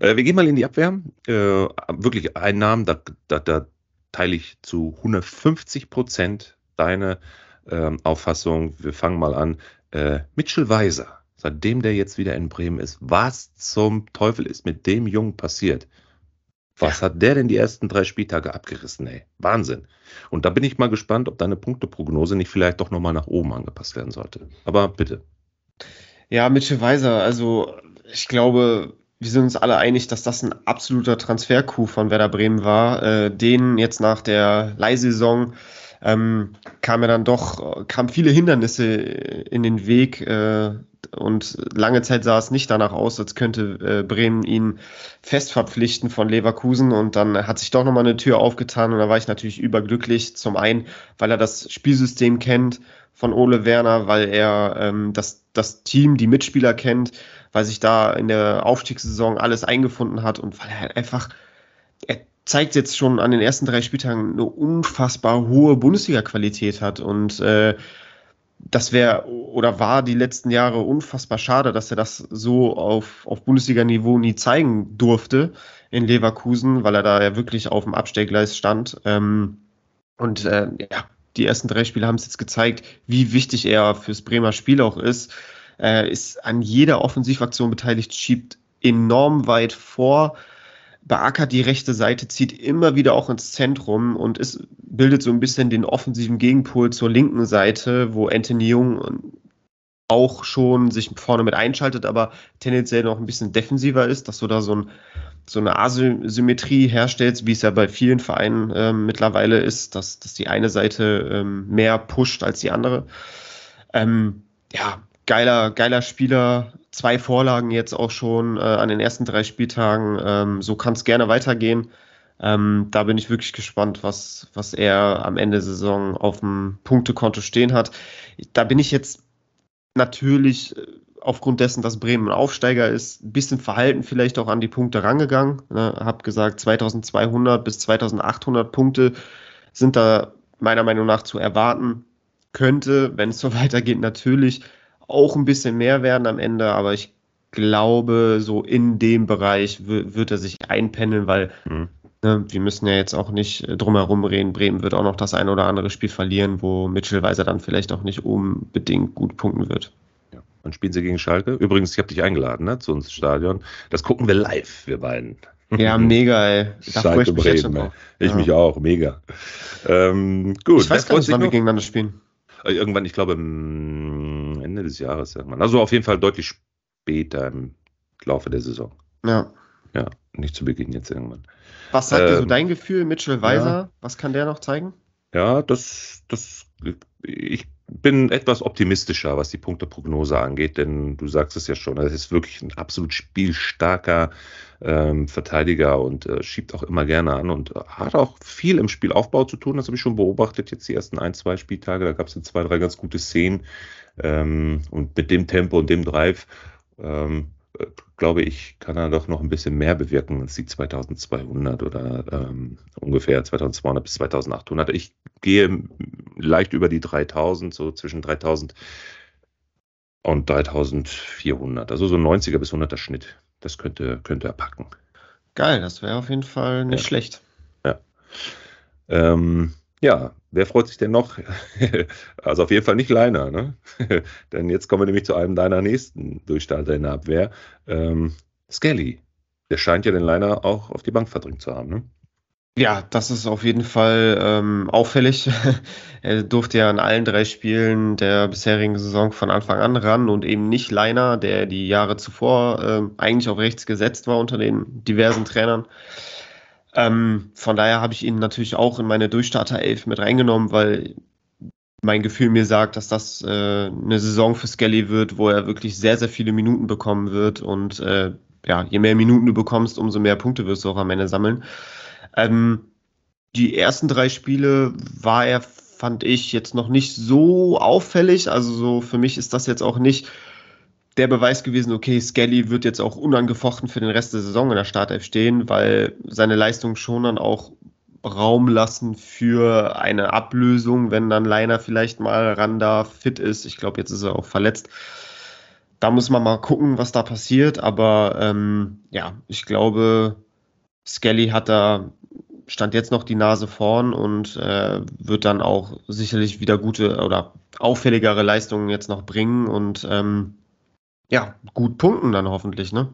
äh, wir gehen mal in die Abwehr. Äh, wirklich ein Namen, da, da, da teile ich zu 150 Prozent deine ähm, Auffassung. Wir fangen mal an. Äh, Mitchell Weiser, seitdem der jetzt wieder in Bremen ist, was zum Teufel ist mit dem Jungen passiert? Was ja. hat der denn die ersten drei Spieltage abgerissen, ey? Wahnsinn. Und da bin ich mal gespannt, ob deine Punkteprognose nicht vielleicht doch nochmal nach oben angepasst werden sollte. Aber bitte. Ja, Mitchell Weiser, also ich glaube, wir sind uns alle einig, dass das ein absoluter Transfer-Coup von Werder Bremen war. Äh, den jetzt nach der Leihsaison ähm, kam er dann doch, kamen viele Hindernisse in den Weg äh, und lange Zeit sah es nicht danach aus, als könnte äh, Bremen ihn fest verpflichten von Leverkusen und dann hat sich doch nochmal eine Tür aufgetan und da war ich natürlich überglücklich. Zum einen, weil er das Spielsystem kennt von Ole Werner, weil er ähm, das, das Team, die Mitspieler kennt, weil sich da in der Aufstiegssaison alles eingefunden hat und weil er einfach, er zeigt jetzt schon an den ersten drei Spieltagen eine unfassbar hohe Bundesliga-Qualität hat. Und äh, das wäre oder war die letzten Jahre unfassbar schade, dass er das so auf, auf Bundesliga-Niveau nie zeigen durfte in Leverkusen, weil er da ja wirklich auf dem Abstellgleis stand. Ähm, und äh, ja, die ersten drei Spiele haben es jetzt gezeigt, wie wichtig er fürs Bremer Spiel auch ist. Er ist an jeder Offensivaktion beteiligt, schiebt enorm weit vor, beackert die rechte Seite, zieht immer wieder auch ins Zentrum und ist, bildet so ein bisschen den offensiven Gegenpol zur linken Seite, wo Anthony Jung auch schon sich vorne mit einschaltet, aber tendenziell noch ein bisschen defensiver ist, dass du da so, ein, so eine Asymmetrie herstellst, wie es ja bei vielen Vereinen äh, mittlerweile ist, dass, dass die eine Seite ähm, mehr pusht als die andere. Ähm, ja, geiler, geiler Spieler, zwei Vorlagen jetzt auch schon äh, an den ersten drei Spieltagen. Ähm, so kann es gerne weitergehen. Ähm, da bin ich wirklich gespannt, was, was er am Ende der Saison auf dem Punktekonto stehen hat. Da bin ich jetzt natürlich äh, aufgrund dessen, dass Bremen ein Aufsteiger ist, ein bisschen verhalten vielleicht auch an die Punkte rangegangen. Ne, hab gesagt, 2200 bis 2800 Punkte sind da meiner Meinung nach zu erwarten. Könnte, wenn es so [laughs] weitergeht, natürlich auch ein bisschen mehr werden am Ende, aber ich glaube, so in dem Bereich wird er sich einpendeln, weil mhm. ne, wir müssen ja jetzt auch nicht drumherum reden. Bremen wird auch noch das ein oder andere Spiel verlieren, wo Mitchell Weiser dann vielleicht auch nicht unbedingt gut punkten wird. Ja. Dann spielen sie gegen Schalke. Übrigens, ich habe dich eingeladen ne, zu uns Stadion. Das gucken wir live, wir beiden. Ja, [laughs] mega, ey. Da freue ich mich jetzt schon drauf. Ich ja. mich auch, mega. Ähm, gut. Ich weiß gar nicht, wann wir gegeneinander spielen. Äh, irgendwann, ich glaube, Ende des Jahres irgendwann. Also auf jeden Fall deutlich später im Laufe der Saison. Ja. Ja, nicht zu Beginn jetzt irgendwann. Was sagt ähm, dir so ähm, dein Gefühl, Mitchell Weiser? Ja, was kann der noch zeigen? Ja, das, das, ich bin etwas optimistischer, was die Punkteprognose angeht, denn du sagst es ja schon, er ist wirklich ein absolut spielstarker ähm, Verteidiger und äh, schiebt auch immer gerne an und äh, hat auch viel im Spielaufbau zu tun. Das habe ich schon beobachtet jetzt die ersten ein, zwei Spieltage. Da gab es zwei, drei ganz gute Szenen ähm, und mit dem Tempo und dem Drive ähm, äh, glaube ich, kann er doch noch ein bisschen mehr bewirken als die 2200 oder ähm, ungefähr 2200 bis 2800. Ich gehe leicht über die 3000, so zwischen 3000 und 3400. Also so 90er bis 100er Schnitt. Das könnte, könnte er packen. Geil, das wäre auf jeden Fall nicht ja. schlecht. Ja. Ähm, ja, wer freut sich denn noch? [laughs] also auf jeden Fall nicht Leiner, ne? [laughs] denn jetzt kommen wir nämlich zu einem deiner nächsten Durchstarter in der Abwehr. Ähm, Skelly. Der scheint ja den Leiner auch auf die Bank verdrängt zu haben, ne? Ja, das ist auf jeden Fall ähm, auffällig. [laughs] er durfte ja in allen drei Spielen der bisherigen Saison von Anfang an ran und eben nicht Leiner, der die Jahre zuvor äh, eigentlich auf rechts gesetzt war unter den diversen Trainern. Ähm, von daher habe ich ihn natürlich auch in meine Durchstarter-Elf mit reingenommen, weil mein Gefühl mir sagt, dass das äh, eine Saison für Skelly wird, wo er wirklich sehr, sehr viele Minuten bekommen wird. Und äh, ja, je mehr Minuten du bekommst, umso mehr Punkte wirst du auch am Ende sammeln. Ähm, die ersten drei Spiele war er, fand ich, jetzt noch nicht so auffällig. Also so für mich ist das jetzt auch nicht der Beweis gewesen, okay, Skelly wird jetzt auch unangefochten für den Rest der Saison in der Startelf stehen, weil seine Leistungen schon dann auch Raum lassen für eine Ablösung, wenn dann Leiner vielleicht mal ran da fit ist. Ich glaube, jetzt ist er auch verletzt. Da muss man mal gucken, was da passiert. Aber ähm, ja, ich glaube, Skelly hat da stand jetzt noch die Nase vorn und äh, wird dann auch sicherlich wieder gute oder auffälligere Leistungen jetzt noch bringen und ähm, ja, gut punkten dann hoffentlich, ne?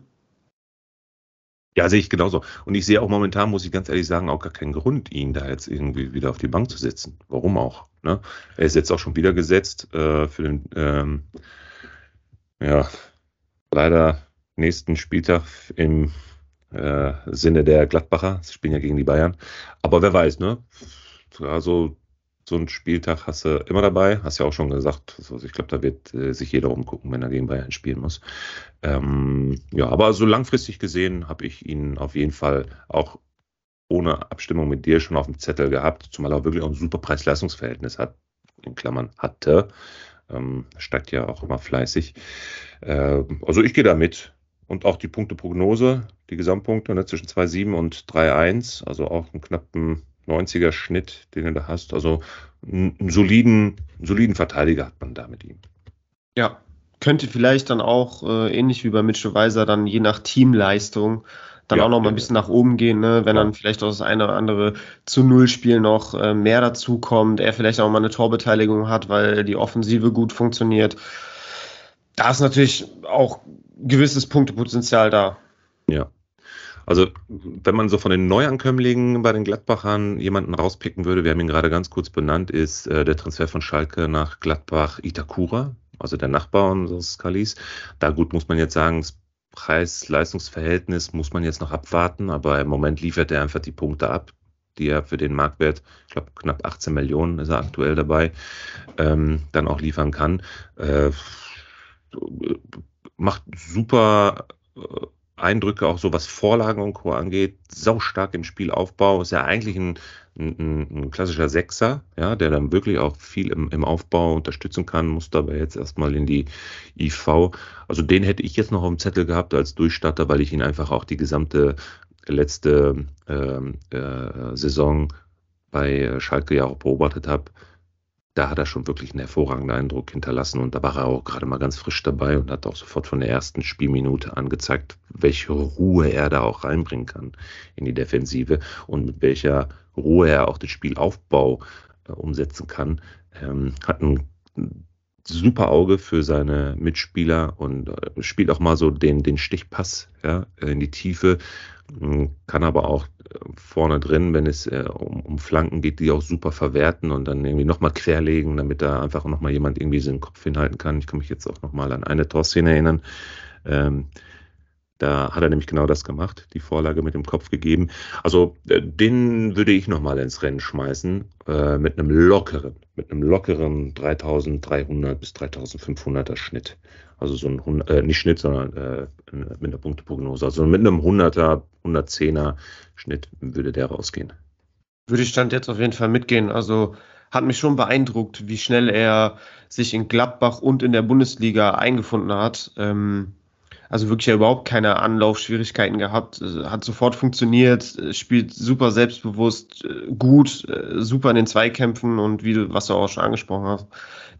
Ja, sehe ich genauso. Und ich sehe auch momentan, muss ich ganz ehrlich sagen, auch gar keinen Grund, ihn da jetzt irgendwie wieder auf die Bank zu setzen. Warum auch? Ne? Er ist jetzt auch schon wieder gesetzt äh, für den, ähm, ja, leider nächsten Spieltag im äh, Sinne der Gladbacher. Sie spielen ja gegen die Bayern. Aber wer weiß, ne? Also so einen Spieltag hast du immer dabei, hast ja auch schon gesagt. Also ich glaube, da wird äh, sich jeder umgucken, wenn er gegen Bayern spielen muss. Ähm, ja, aber so langfristig gesehen habe ich ihn auf jeden Fall auch ohne Abstimmung mit dir schon auf dem Zettel gehabt, zumal er wirklich auch ein super Preis-Leistungsverhältnis hat, in Klammern hatte. Ähm, steigt ja auch immer fleißig. Äh, also ich gehe da mit. und auch die Punkteprognose, die Gesamtpunkte ne, zwischen 2,7 und 3,1, also auch einen knappen 90er Schnitt, den du da hast. Also einen soliden, einen soliden Verteidiger hat man da mit ihm. Ja, könnte vielleicht dann auch äh, ähnlich wie bei Mitchell Weiser dann je nach Teamleistung dann ja, auch noch mal ein bisschen nach oben gehen, ne? wenn ja. dann vielleicht auch das eine oder andere zu Null-Spiel noch äh, mehr dazu kommt, er vielleicht auch mal eine Torbeteiligung hat, weil die Offensive gut funktioniert. Da ist natürlich auch gewisses Punktepotenzial da. Ja. Also, wenn man so von den Neuankömmlingen bei den Gladbachern jemanden rauspicken würde, wir haben ihn gerade ganz kurz benannt, ist äh, der Transfer von Schalke nach Gladbach Itakura, also der Nachbar unseres Kalis. Da gut muss man jetzt sagen, das Preis-Leistungs-Verhältnis muss man jetzt noch abwarten, aber im Moment liefert er einfach die Punkte ab, die er für den Marktwert, ich glaube knapp 18 Millionen ist er aktuell dabei, ähm, dann auch liefern kann. Äh, macht super äh, Eindrücke, auch so was Vorlagen und Co. angeht, sau stark im Spielaufbau, ist ja eigentlich ein, ein, ein, klassischer Sechser, ja, der dann wirklich auch viel im, im Aufbau unterstützen kann, muss dabei jetzt erstmal in die IV. Also den hätte ich jetzt noch auf dem Zettel gehabt als Durchstarter, weil ich ihn einfach auch die gesamte letzte äh, äh, Saison bei Schalke ja auch beobachtet habe da hat er schon wirklich einen hervorragenden Eindruck hinterlassen und da war er auch gerade mal ganz frisch dabei und hat auch sofort von der ersten Spielminute angezeigt, welche Ruhe er da auch reinbringen kann in die Defensive und mit welcher Ruhe er auch den Spielaufbau äh, umsetzen kann. Ähm, hat ein super Auge für seine Mitspieler und äh, spielt auch mal so den, den Stichpass ja, in die Tiefe, kann aber auch vorne drin, wenn es äh, um, um, Flanken geht, die auch super verwerten und dann irgendwie nochmal querlegen, damit da einfach nochmal jemand irgendwie so den Kopf hinhalten kann. Ich kann mich jetzt auch nochmal an eine Torszene erinnern. Ähm, da hat er nämlich genau das gemacht, die Vorlage mit dem Kopf gegeben. Also äh, den würde ich nochmal ins Rennen schmeißen äh, mit einem lockeren, mit einem lockeren 3300 bis 3500er Schnitt. Also so ein, äh, nicht Schnitt, sondern äh, mit einer Punkteprognose. Also mit einem 100er, 110er Schnitt würde der rausgehen. Würde ich Stand jetzt auf jeden Fall mitgehen. Also hat mich schon beeindruckt, wie schnell er sich in Gladbach und in der Bundesliga eingefunden hat. Ähm, also wirklich ja überhaupt keine Anlaufschwierigkeiten gehabt, hat sofort funktioniert, spielt super selbstbewusst, äh, gut, äh, super in den Zweikämpfen und wie du, was du auch schon angesprochen hast,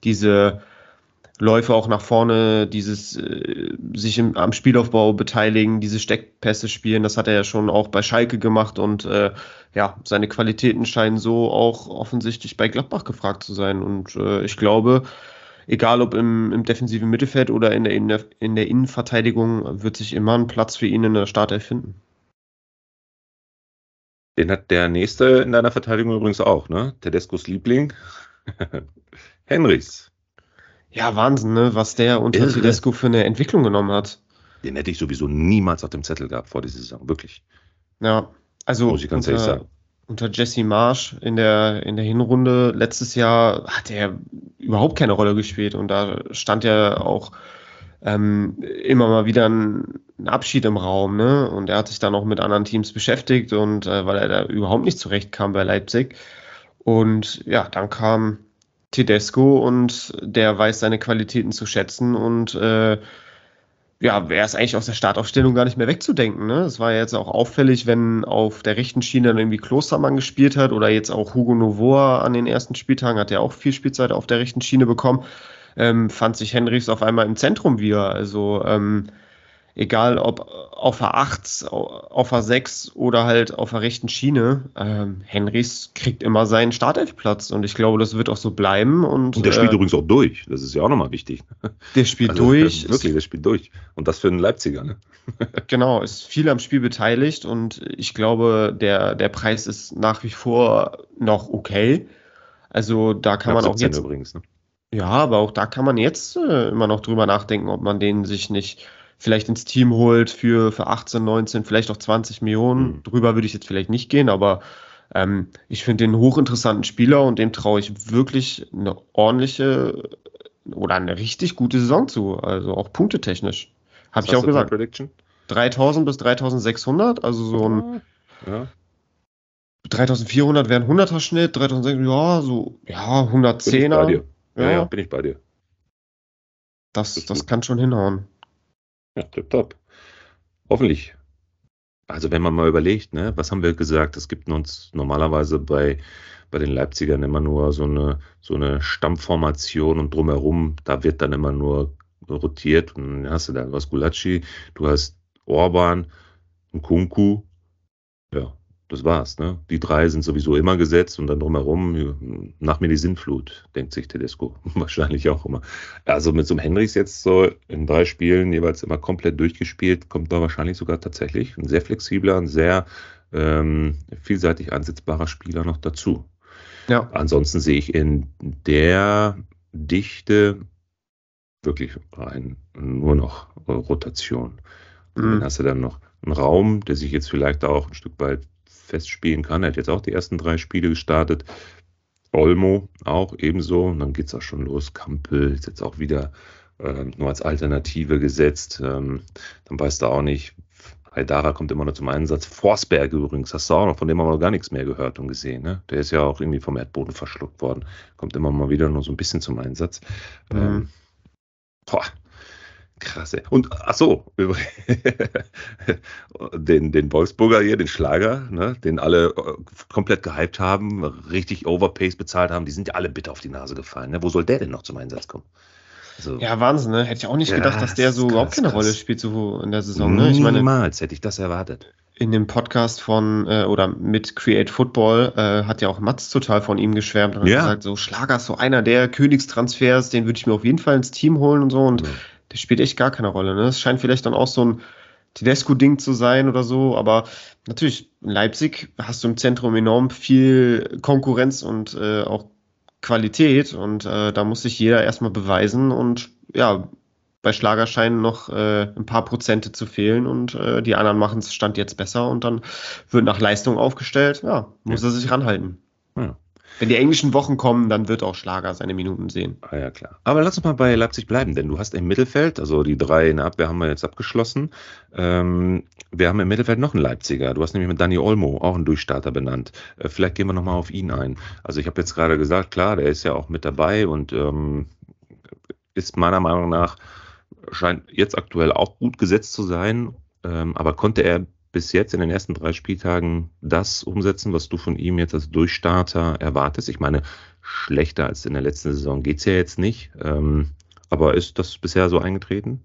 diese Läufe auch nach vorne, dieses äh, sich im, am Spielaufbau beteiligen, diese Steckpässe spielen, das hat er ja schon auch bei Schalke gemacht und äh, ja, seine Qualitäten scheinen so auch offensichtlich bei Gladbach gefragt zu sein. Und äh, ich glaube, egal ob im, im defensiven Mittelfeld oder in der, in, der, in der Innenverteidigung, wird sich immer ein Platz für ihn in der Startelf finden. Den hat der nächste in deiner Verteidigung übrigens auch, ne? Tedescos Liebling. [laughs] Henrichs. Ja, Wahnsinn, ne? was der unter Irre. Tedesco für eine Entwicklung genommen hat. Den hätte ich sowieso niemals auf dem Zettel gehabt vor dieser Saison, wirklich. Ja, also Muss ich ganz unter, sagen. unter Jesse Marsch in der, in der Hinrunde letztes Jahr hat er überhaupt keine Rolle gespielt und da stand ja auch ähm, immer mal wieder ein, ein, Abschied im Raum, ne? Und er hat sich dann auch mit anderen Teams beschäftigt und äh, weil er da überhaupt nicht zurechtkam bei Leipzig. Und ja, dann kam Tedesco und der weiß seine Qualitäten zu schätzen und äh, ja, er ist eigentlich aus der Startaufstellung gar nicht mehr wegzudenken. Ne? Es war ja jetzt auch auffällig, wenn auf der rechten Schiene dann irgendwie Klostermann gespielt hat oder jetzt auch Hugo Novoa an den ersten Spieltagen hat er auch viel Spielzeit auf der rechten Schiene bekommen, ähm, fand sich Henrichs auf einmal im Zentrum wieder. Also ähm, egal ob auf der 8, auf der 6 oder halt auf der rechten Schiene, ähm, Henrys kriegt immer seinen Startelfplatz und ich glaube, das wird auch so bleiben. Und, und der spielt äh, übrigens auch durch, das ist ja auch nochmal wichtig. Der spielt also, durch. [laughs] Wirklich, der spielt durch. Und das für einen Leipziger, ne? [laughs] genau, ist viel am Spiel beteiligt und ich glaube, der, der Preis ist nach wie vor noch okay. Also da kann man auch jetzt. Übrigens, ne? Ja, aber auch da kann man jetzt äh, immer noch drüber nachdenken, ob man den sich nicht vielleicht ins Team holt für, für 18, 19, vielleicht auch 20 Millionen. Mhm. Drüber würde ich jetzt vielleicht nicht gehen, aber ähm, ich finde den hochinteressanten Spieler und dem traue ich wirklich eine ordentliche oder eine richtig gute Saison zu. Also auch punktetechnisch. Habe ich auch gesagt. Prediction? 3000 bis 3600, also so ein. Ja. 3400 wäre ein 100er Schnitt, 3600, ja, so, ja, 110er. Bin ich bei dir. Ja, ja, ja bin ich bei dir. Das, das, das kann schon hinhauen. Ja, tipptopp. hoffentlich. Also wenn man mal überlegt, ne, was haben wir gesagt? Es gibt uns normalerweise bei, bei den Leipzigern immer nur so eine, so eine Stammformation und drumherum, da wird dann immer nur rotiert und dann hast du da, hast Gulacsi, du hast Orban, Kunku, ja, das war's. Ne? Die drei sind sowieso immer gesetzt und dann drumherum, nach mir die Sinnflut, denkt sich Tedesco [laughs] wahrscheinlich auch immer. Also mit so einem Henrichs jetzt so in drei Spielen jeweils immer komplett durchgespielt, kommt da wahrscheinlich sogar tatsächlich ein sehr flexibler und sehr ähm, vielseitig einsetzbarer Spieler noch dazu. Ja. Ansonsten sehe ich in der Dichte wirklich rein nur noch Rotation. Mhm. Dann hast du dann noch einen Raum, der sich jetzt vielleicht auch ein Stück weit festspielen kann. Er hat jetzt auch die ersten drei Spiele gestartet. Olmo auch ebenso. Und dann geht es auch schon los. Kampel ist jetzt auch wieder äh, nur als Alternative gesetzt. Ähm, dann weißt du auch nicht. Haidara kommt immer noch zum Einsatz. Forsberg übrigens, hast du auch noch, von dem haben wir noch gar nichts mehr gehört und gesehen. Ne? Der ist ja auch irgendwie vom Erdboden verschluckt worden. Kommt immer mal wieder nur so ein bisschen zum Einsatz. Mhm. Ähm, boah, Krasse. Und ach so, [laughs] den, den Wolfsburger hier, den Schlager, ne, den alle äh, komplett gehypt haben, richtig Overpace bezahlt haben, die sind ja alle bitter auf die Nase gefallen. Ne? Wo soll der denn noch zum Einsatz kommen? Also, ja, Wahnsinn, ne? Hätte ich auch nicht ja, gedacht, dass der so krass, überhaupt keine krass. Rolle spielt so in der Saison. Ne? Ich meine, Niemals hätte ich das erwartet. In dem Podcast von äh, oder mit Create Football äh, hat ja auch Mats total von ihm geschwärmt und ja. gesagt, so Schlager ist so einer der Königstransfers, den würde ich mir auf jeden Fall ins Team holen und so. Und ja der spielt echt gar keine Rolle. Ne? Es scheint vielleicht dann auch so ein Tedesco-Ding zu sein oder so, aber natürlich, in Leipzig hast du im Zentrum enorm viel Konkurrenz und äh, auch Qualität und äh, da muss sich jeder erstmal beweisen und ja, bei Schlager scheinen noch äh, ein paar Prozente zu fehlen und äh, die anderen machen es Stand jetzt besser und dann wird nach Leistung aufgestellt, ja, muss ja. er sich ranhalten. Wenn die englischen Wochen kommen, dann wird auch Schlager seine Minuten sehen. Ah ja, klar. Aber lass uns mal bei Leipzig bleiben, denn du hast im Mittelfeld, also die drei in der Abwehr haben wir jetzt abgeschlossen. Ähm, wir haben im Mittelfeld noch einen Leipziger. Du hast nämlich mit Dani Olmo auch einen Durchstarter benannt. Äh, vielleicht gehen wir nochmal auf ihn ein. Also ich habe jetzt gerade gesagt, klar, der ist ja auch mit dabei und ähm, ist meiner Meinung nach, scheint jetzt aktuell auch gut gesetzt zu sein. Ähm, aber konnte er bis jetzt in den ersten drei Spieltagen das umsetzen, was du von ihm jetzt als Durchstarter erwartest? Ich meine, schlechter als in der letzten Saison geht es ja jetzt nicht. Ähm, aber ist das bisher so eingetreten?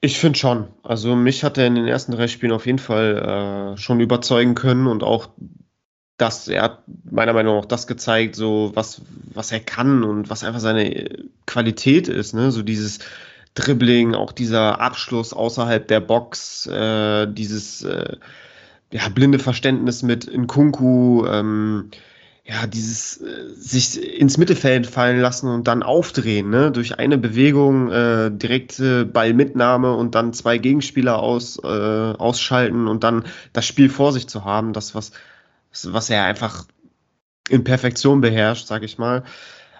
Ich finde schon. Also mich hat er in den ersten drei Spielen auf jeden Fall äh, schon überzeugen können und auch das, er hat meiner Meinung nach das gezeigt, so was, was er kann und was einfach seine Qualität ist, ne? So dieses, Dribbling, auch dieser Abschluss außerhalb der Box, äh, dieses äh, ja, blinde Verständnis mit Nkunku, ähm, ja, dieses äh, sich ins Mittelfeld fallen lassen und dann aufdrehen, ne? durch eine Bewegung, äh, direkte Ballmitnahme und dann zwei Gegenspieler aus, äh, ausschalten und dann das Spiel vor sich zu haben, das, was, was er einfach in Perfektion beherrscht, sag ich mal.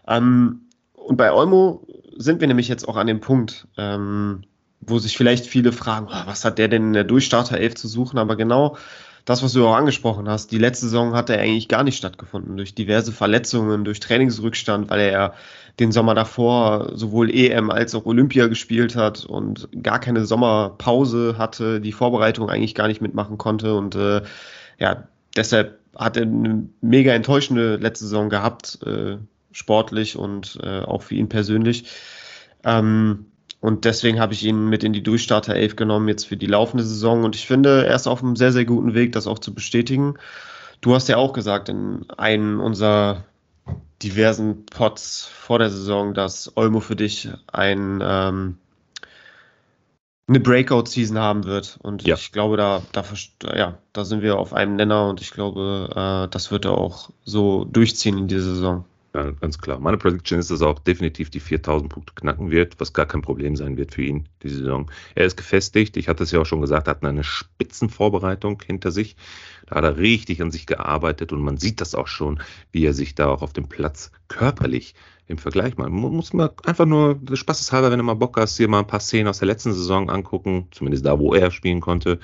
Ähm, und bei Olmo sind wir nämlich jetzt auch an dem Punkt, ähm, wo sich vielleicht viele fragen, oh, was hat der denn in der Durchstarter 11 zu suchen? Aber genau das, was du auch angesprochen hast, die letzte Saison hat er eigentlich gar nicht stattgefunden. Durch diverse Verletzungen, durch Trainingsrückstand, weil er den Sommer davor sowohl EM als auch Olympia gespielt hat und gar keine Sommerpause hatte, die Vorbereitung eigentlich gar nicht mitmachen konnte. Und äh, ja, deshalb hat er eine mega enttäuschende letzte Saison gehabt. Äh, sportlich und äh, auch für ihn persönlich. Ähm, und deswegen habe ich ihn mit in die Durchstarter 11 genommen, jetzt für die laufende Saison. Und ich finde, er ist auf einem sehr, sehr guten Weg, das auch zu bestätigen. Du hast ja auch gesagt in einem unserer diversen Pots vor der Saison, dass Olmo für dich ein, ähm, eine Breakout-Season haben wird. Und ja. ich glaube, da, da, ja, da sind wir auf einem Nenner und ich glaube, äh, das wird er auch so durchziehen in dieser Saison. Ja, ganz klar. Meine Prediction ist, dass er auch definitiv die 4000 Punkte knacken wird, was gar kein Problem sein wird für ihn, die Saison. Er ist gefestigt. Ich hatte es ja auch schon gesagt, er hat eine Spitzenvorbereitung hinter sich. Da hat er richtig an sich gearbeitet und man sieht das auch schon, wie er sich da auch auf dem Platz körperlich im Vergleich mal. Muss man einfach nur des Spaßes halber, wenn du mal Bock hast, hier mal ein paar Szenen aus der letzten Saison angucken, zumindest da, wo er spielen konnte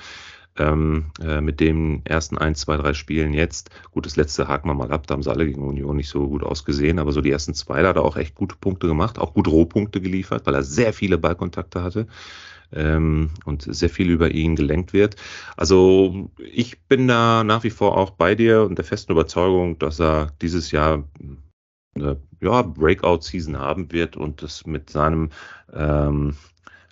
ähm, äh, mit den ersten ein, zwei, drei Spielen jetzt. Gut, das letzte haken wir mal ab, da haben sie alle gegen Union nicht so gut ausgesehen, aber so die ersten zwei, da hat er auch echt gute Punkte gemacht, auch gut Rohpunkte geliefert, weil er sehr viele Ballkontakte hatte. ähm, und sehr viel über ihn gelenkt wird. Also ich bin da nach wie vor auch bei dir und der festen Überzeugung, dass er dieses Jahr eine ja, Breakout-Season haben wird und das mit seinen ähm,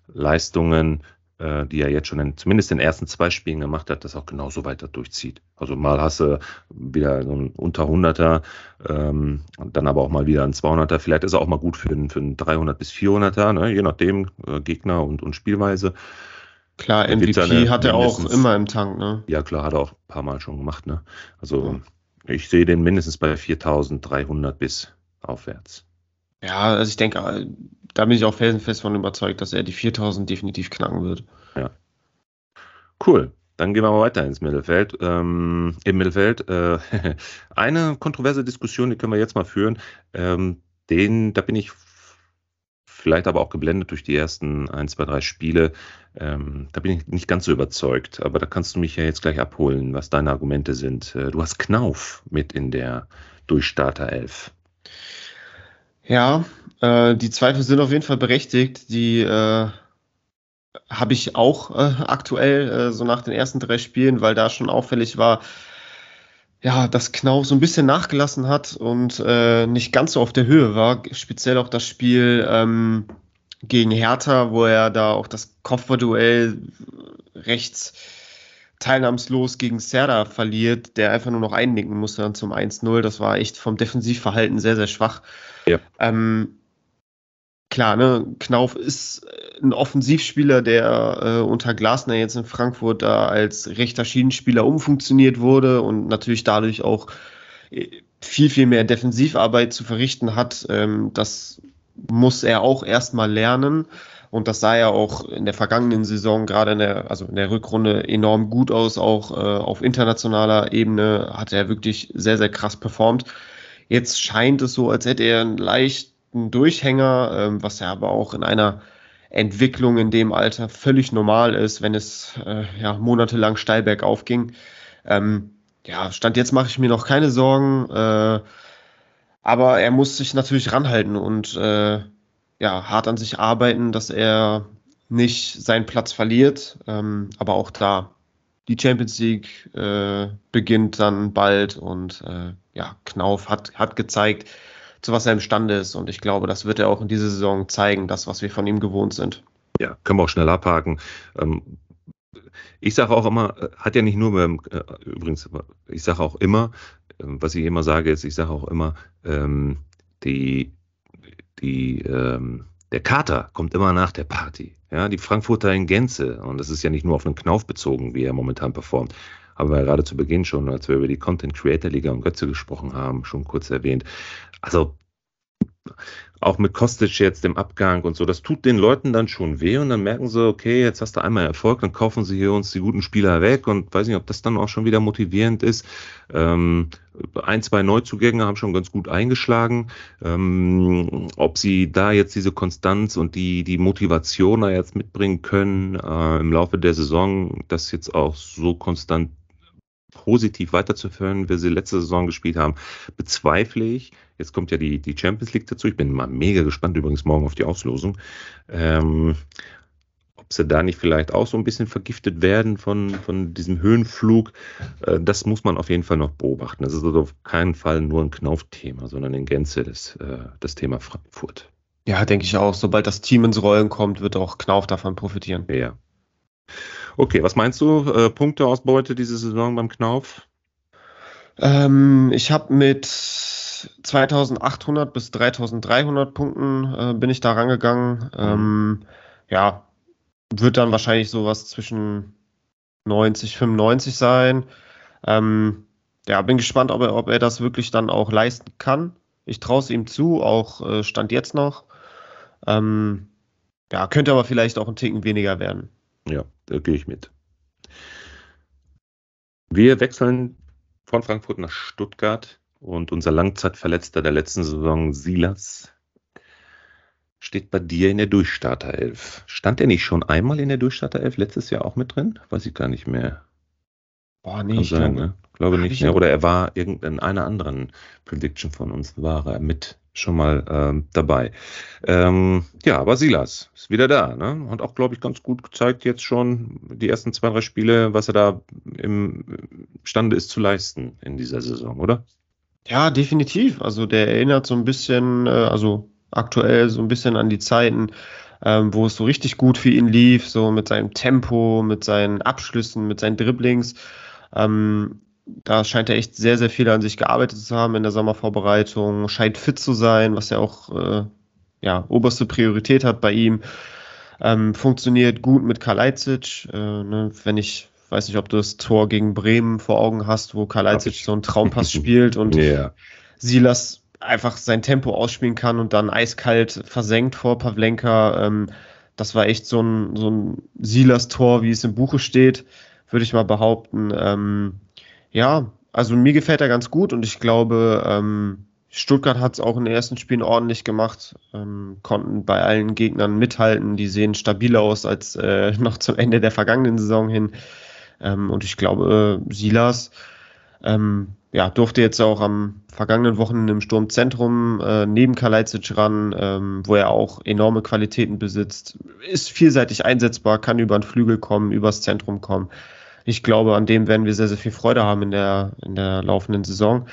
Leistungen äh, die er jetzt schon in, zumindest in den ersten zwei Spielen gemacht hat, das auch genauso weiter durchzieht. Also mal hast du wieder so ein unter 100er, ähm, dann aber auch mal wieder ein 200er. Vielleicht ist er auch mal gut für einen, für einen 300 bis 400er, ne? je nachdem äh, Gegner und, und Spielweise. Klar, MVP seine, hat er auch immer im Tank, ne? Ja, klar, hat er auch ein paar Mal schon gemacht, ne? Also ja. ich sehe den mindestens bei 4300 bis aufwärts. Ja, also ich denke, da bin ich auch felsenfest von überzeugt, dass er die 4000 definitiv knacken wird. Ja. Cool. Dann gehen wir mal weiter ins Mittelfeld. Ähm, Im Mittelfeld äh, [laughs] eine kontroverse Diskussion, die können wir jetzt mal führen. Ähm, den, da bin ich vielleicht aber auch geblendet durch die ersten ein, zwei, drei Spiele. Ähm, da bin ich nicht ganz so überzeugt, aber da kannst du mich ja jetzt gleich abholen, was deine Argumente sind. Äh, du hast Knauf mit in der Durchstarter 11. Ja, äh, die Zweifel sind auf jeden Fall berechtigt. Die äh, habe ich auch äh, aktuell, äh, so nach den ersten drei Spielen, weil da schon auffällig war, ja, dass Knauf so ein bisschen nachgelassen hat und äh, nicht ganz so auf der Höhe war. Speziell auch das Spiel ähm, gegen Hertha, wo er da auch das Kopfballduell rechts teilnahmslos gegen Serda verliert, der einfach nur noch einnicken musste dann zum 1-0. Das war echt vom Defensivverhalten sehr, sehr schwach. Ja. Ähm, klar, ne, Knauf ist ein Offensivspieler, der äh, unter Glasner jetzt in Frankfurt da als rechter Schienenspieler umfunktioniert wurde und natürlich dadurch auch äh, viel, viel mehr Defensivarbeit zu verrichten hat. Ähm, das muss er auch erstmal lernen. Und das sah ja auch in der vergangenen Saison, gerade in der, also in der Rückrunde, enorm gut aus. Auch äh, auf internationaler Ebene hat er wirklich sehr, sehr krass performt. Jetzt scheint es so, als hätte er einen leichten Durchhänger, ähm, was ja aber auch in einer Entwicklung in dem Alter völlig normal ist, wenn es äh, ja monatelang steil bergauf ging. Ähm, ja, Stand jetzt mache ich mir noch keine Sorgen, äh, aber er muss sich natürlich ranhalten und äh, ja, hart an sich arbeiten, dass er nicht seinen Platz verliert. Ähm, aber auch da, die Champions League äh, beginnt dann bald und äh, ja, Knauf hat, hat gezeigt, zu was er imstande ist. Und ich glaube, das wird er auch in dieser Saison zeigen, das, was wir von ihm gewohnt sind. Ja, können wir auch schnell abhaken. Ähm, ich sage auch immer, äh, hat ja nicht nur beim, äh, übrigens, ich sage auch immer, äh, was ich immer sage, ist, ich sage auch immer, ähm, die die, ähm, der Kater kommt immer nach der Party. Ja, die Frankfurter in Gänze. Und das ist ja nicht nur auf einen Knauf bezogen, wie er momentan performt. Haben wir ja gerade zu Beginn schon, als wir über die Content Creator Liga und Götze gesprochen haben, schon kurz erwähnt. Also auch mit Kostic jetzt im Abgang und so, das tut den Leuten dann schon weh und dann merken sie, okay, jetzt hast du einmal Erfolg, dann kaufen sie hier uns die guten Spieler weg und weiß nicht, ob das dann auch schon wieder motivierend ist. Ähm, ein, zwei Neuzugänge haben schon ganz gut eingeschlagen. Ähm, ob sie da jetzt diese Konstanz und die, die Motivation da jetzt mitbringen können äh, im Laufe der Saison, das jetzt auch so konstant positiv weiterzuführen, wie sie letzte Saison gespielt haben, bezweifle ich. Jetzt kommt ja die, die Champions League dazu. Ich bin mal mega gespannt übrigens morgen auf die Auslosung. Ähm, ob sie da nicht vielleicht auch so ein bisschen vergiftet werden von, von diesem Höhenflug, äh, das muss man auf jeden Fall noch beobachten. Das ist also auf keinen Fall nur ein Knauf-Thema, sondern in Gänze das, äh, das Thema Frankfurt. Ja, denke ich auch. Sobald das Team ins Rollen kommt, wird auch Knauf davon profitieren. Ja. Okay, was meinst du? Äh, Punkteausbeute diese Saison beim Knauf? Ähm, ich habe mit 2800 bis 3300 Punkten äh, bin ich da rangegangen. Ähm, ja, wird dann wahrscheinlich sowas zwischen 90, 95 sein. Ähm, ja, bin gespannt, ob er, ob er das wirklich dann auch leisten kann. Ich traue es ihm zu, auch äh, Stand jetzt noch. Ähm, ja, könnte aber vielleicht auch ein Ticken weniger werden. Ja, da gehe ich mit. Wir wechseln von Frankfurt nach Stuttgart und unser Langzeitverletzter der letzten Saison, Silas, steht bei dir in der Durchstarterelf. Stand er nicht schon einmal in der Durchstarterelf letztes Jahr auch mit drin? Weiß ich gar nicht mehr. Boah, nee, Kann ich sein, glaube, ne? glaube nicht mehr. Oder er war in einer anderen Prediction von uns, war er mit schon mal ähm, dabei. Ähm, ja, aber Silas ist wieder da, ne? Hat auch, glaube ich, ganz gut gezeigt jetzt schon die ersten zwei, drei Spiele, was er da imstande ist zu leisten in dieser Saison, oder? Ja, definitiv. Also der erinnert so ein bisschen, äh, also aktuell so ein bisschen an die Zeiten, ähm, wo es so richtig gut für ihn lief, so mit seinem Tempo, mit seinen Abschlüssen, mit seinen Dribblings. Ähm, da scheint er echt sehr, sehr viel an sich gearbeitet zu haben in der Sommervorbereitung, scheint fit zu sein, was ja auch äh, ja, oberste Priorität hat bei ihm. Ähm, funktioniert gut mit Kalajdzic. Äh, ne, wenn ich weiß nicht, ob du das Tor gegen Bremen vor Augen hast, wo Kalajdzic so einen Traumpass [laughs] spielt und yeah. Silas einfach sein Tempo ausspielen kann und dann eiskalt versenkt vor Pavlenka. Ähm, das war echt so ein, so ein Silas-Tor, wie es im Buche steht, würde ich mal behaupten. Ähm, ja, also mir gefällt er ganz gut und ich glaube, ähm, Stuttgart hat es auch in den ersten Spielen ordentlich gemacht, ähm, konnten bei allen Gegnern mithalten. Die sehen stabiler aus als äh, [laughs] noch zum Ende der vergangenen Saison hin. Ähm, und ich glaube, äh, Silas ähm, ja, durfte jetzt auch am vergangenen Wochenende im Sturmzentrum äh, neben Kalajdzic ran, ähm, wo er auch enorme Qualitäten besitzt, ist vielseitig einsetzbar, kann über den Flügel kommen, übers Zentrum kommen ich glaube, an dem werden wir sehr, sehr viel Freude haben in der, in der laufenden Saison.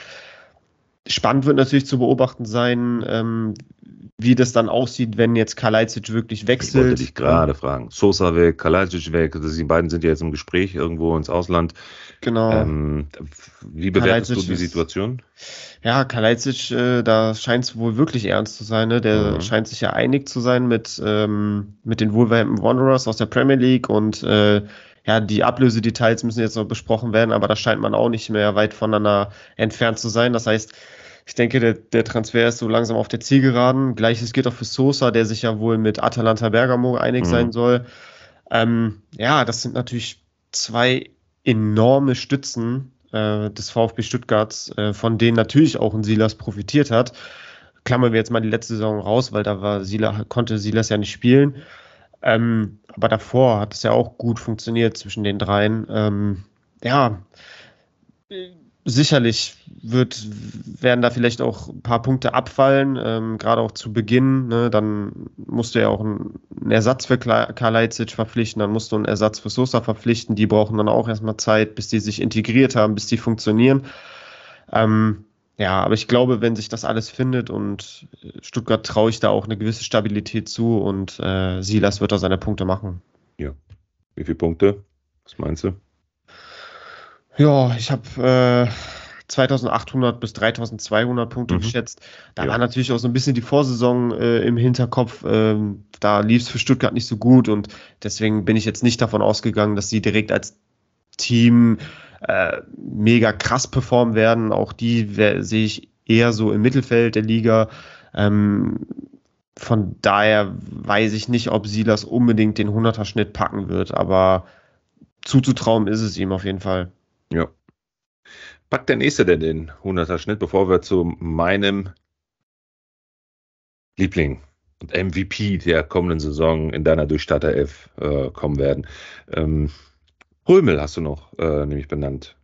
Spannend wird natürlich zu beobachten sein, ähm, wie das dann aussieht, wenn jetzt Kalajdzic wirklich wechselt. Ich wollte dich gerade fragen. Sosa weg, Kalajdzic weg. Also die beiden sind ja jetzt im Gespräch irgendwo ins Ausland. Genau. Ähm, wie bewertest Kalajdzic du die Situation? ja, Kalajdzic, äh, da scheint es wohl wirklich ernst zu sein. Ne? Der mhm. scheint sich ja einig zu sein mit, ähm, mit den Wolverhampton Wanderers aus der Premier League und äh, ja, die Ablösedetails müssen jetzt noch besprochen werden, aber da scheint man auch nicht mehr weit voneinander entfernt zu sein. Das heißt, ich denke, der, der Transfer ist so langsam auf der Zielgeraden. Gleiches gilt auch für Sosa, der sich ja wohl mit Atalanta Bergamo einig mhm. sein soll. Ähm, ja, das sind natürlich zwei enorme Stützen äh, des VfB Stuttgarts, äh, von denen natürlich auch ein Silas profitiert hat. Klammern wir jetzt mal die letzte Saison raus, weil da war Silas, konnte Silas ja nicht spielen. Ähm, aber davor hat es ja auch gut funktioniert zwischen den dreien. Ähm, ja, sicherlich wird, werden da vielleicht auch ein paar Punkte abfallen, ähm, gerade auch zu Beginn. Ne? Dann musst du ja auch einen, Ersatz für Kalajdzic verpflichten, dann musst du einen Ersatz für Sosa verpflichten. Die brauchen dann auch erstmal Zeit, bis die sich integriert haben, bis die funktionieren. Ähm, ja, aber ich glaube, wenn sich das alles findet und äh, Stuttgart traue ich da auch eine gewisse Stabilität zu und äh, Silas wird da seine Punkte machen. Ja. Wie viele Punkte? Was meinst du? Ja, ich habe äh, 2800 bis 3200 Punkte mhm. geschätzt. Da ja. war natürlich auch so ein bisschen die Vorsaison äh, im Hinterkopf. Ähm, da lief es für Stuttgart nicht so gut und deswegen bin ich jetzt nicht davon ausgegangen, dass sie direkt als Team äh, mega krass performen werden. Auch die sehe ich eher so im Mittelfeld der Liga. Ähm, von daher weiß ich nicht, ob Silas unbedingt den 100er-Schnitt packen wird, aber zuzutrauen ist es ihm auf jeden Fall. Ja. Packt der Nächste denn den 100er-Schnitt, bevor wir zu meinem Liebling und MVP der kommenden Saison in deiner Durchstarter F äh, kommen werden? Ähm, Prömel hast du noch äh, nämlich benannt.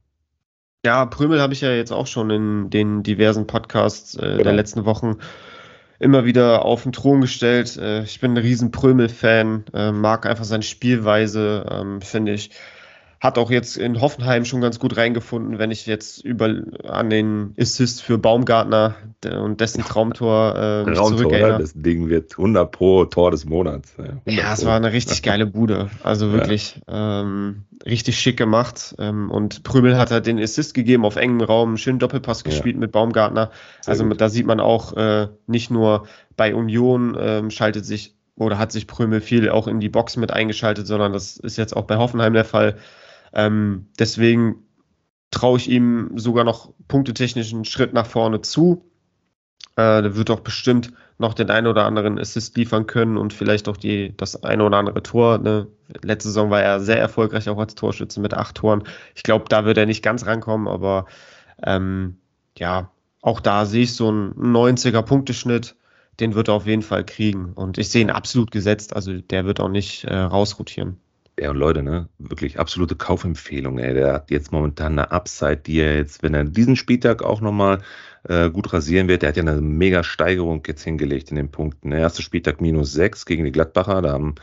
Ja, Prömel habe ich ja jetzt auch schon in den diversen Podcasts äh, genau. der letzten Wochen immer wieder auf den Thron gestellt. Äh, ich bin ein riesen Prömel-Fan, äh, mag einfach seine Spielweise, ähm, finde ich hat auch jetzt in Hoffenheim schon ganz gut reingefunden, wenn ich jetzt über an den Assist für Baumgartner und dessen Traumtor äh, Traumtor, Das Ding wird 100 pro Tor des Monats. Ja, ja es war eine richtig geile Bude. Also wirklich ja. ähm, richtig schick gemacht. Ähm, und Prübel hat halt den Assist gegeben auf engem Raum, einen schönen Doppelpass gespielt ja. mit Baumgartner. Sehr also gut. da sieht man auch äh, nicht nur bei Union ähm, schaltet sich oder hat sich Prümel viel auch in die Box mit eingeschaltet, sondern das ist jetzt auch bei Hoffenheim der Fall. Ähm, deswegen traue ich ihm sogar noch punktetechnischen Schritt nach vorne zu. Äh, der wird auch bestimmt noch den einen oder anderen Assist liefern können und vielleicht auch die, das eine oder andere Tor. Ne? Letzte Saison war er sehr erfolgreich auch als Torschütze mit acht Toren. Ich glaube, da wird er nicht ganz rankommen, aber ähm, ja, auch da sehe ich so einen 90er Punkteschnitt. Den wird er auf jeden Fall kriegen. Und ich sehe ihn absolut gesetzt. Also der wird auch nicht äh, rausrotieren. Ja, und Leute, ne, wirklich absolute Kaufempfehlung, ey. Der hat jetzt momentan eine Upside, die er jetzt, wenn er diesen Spieltag auch nochmal äh, gut rasieren wird. Der hat ja eine mega Steigerung jetzt hingelegt in den Punkten. Der erste Spieltag minus 6 gegen die Gladbacher, da haben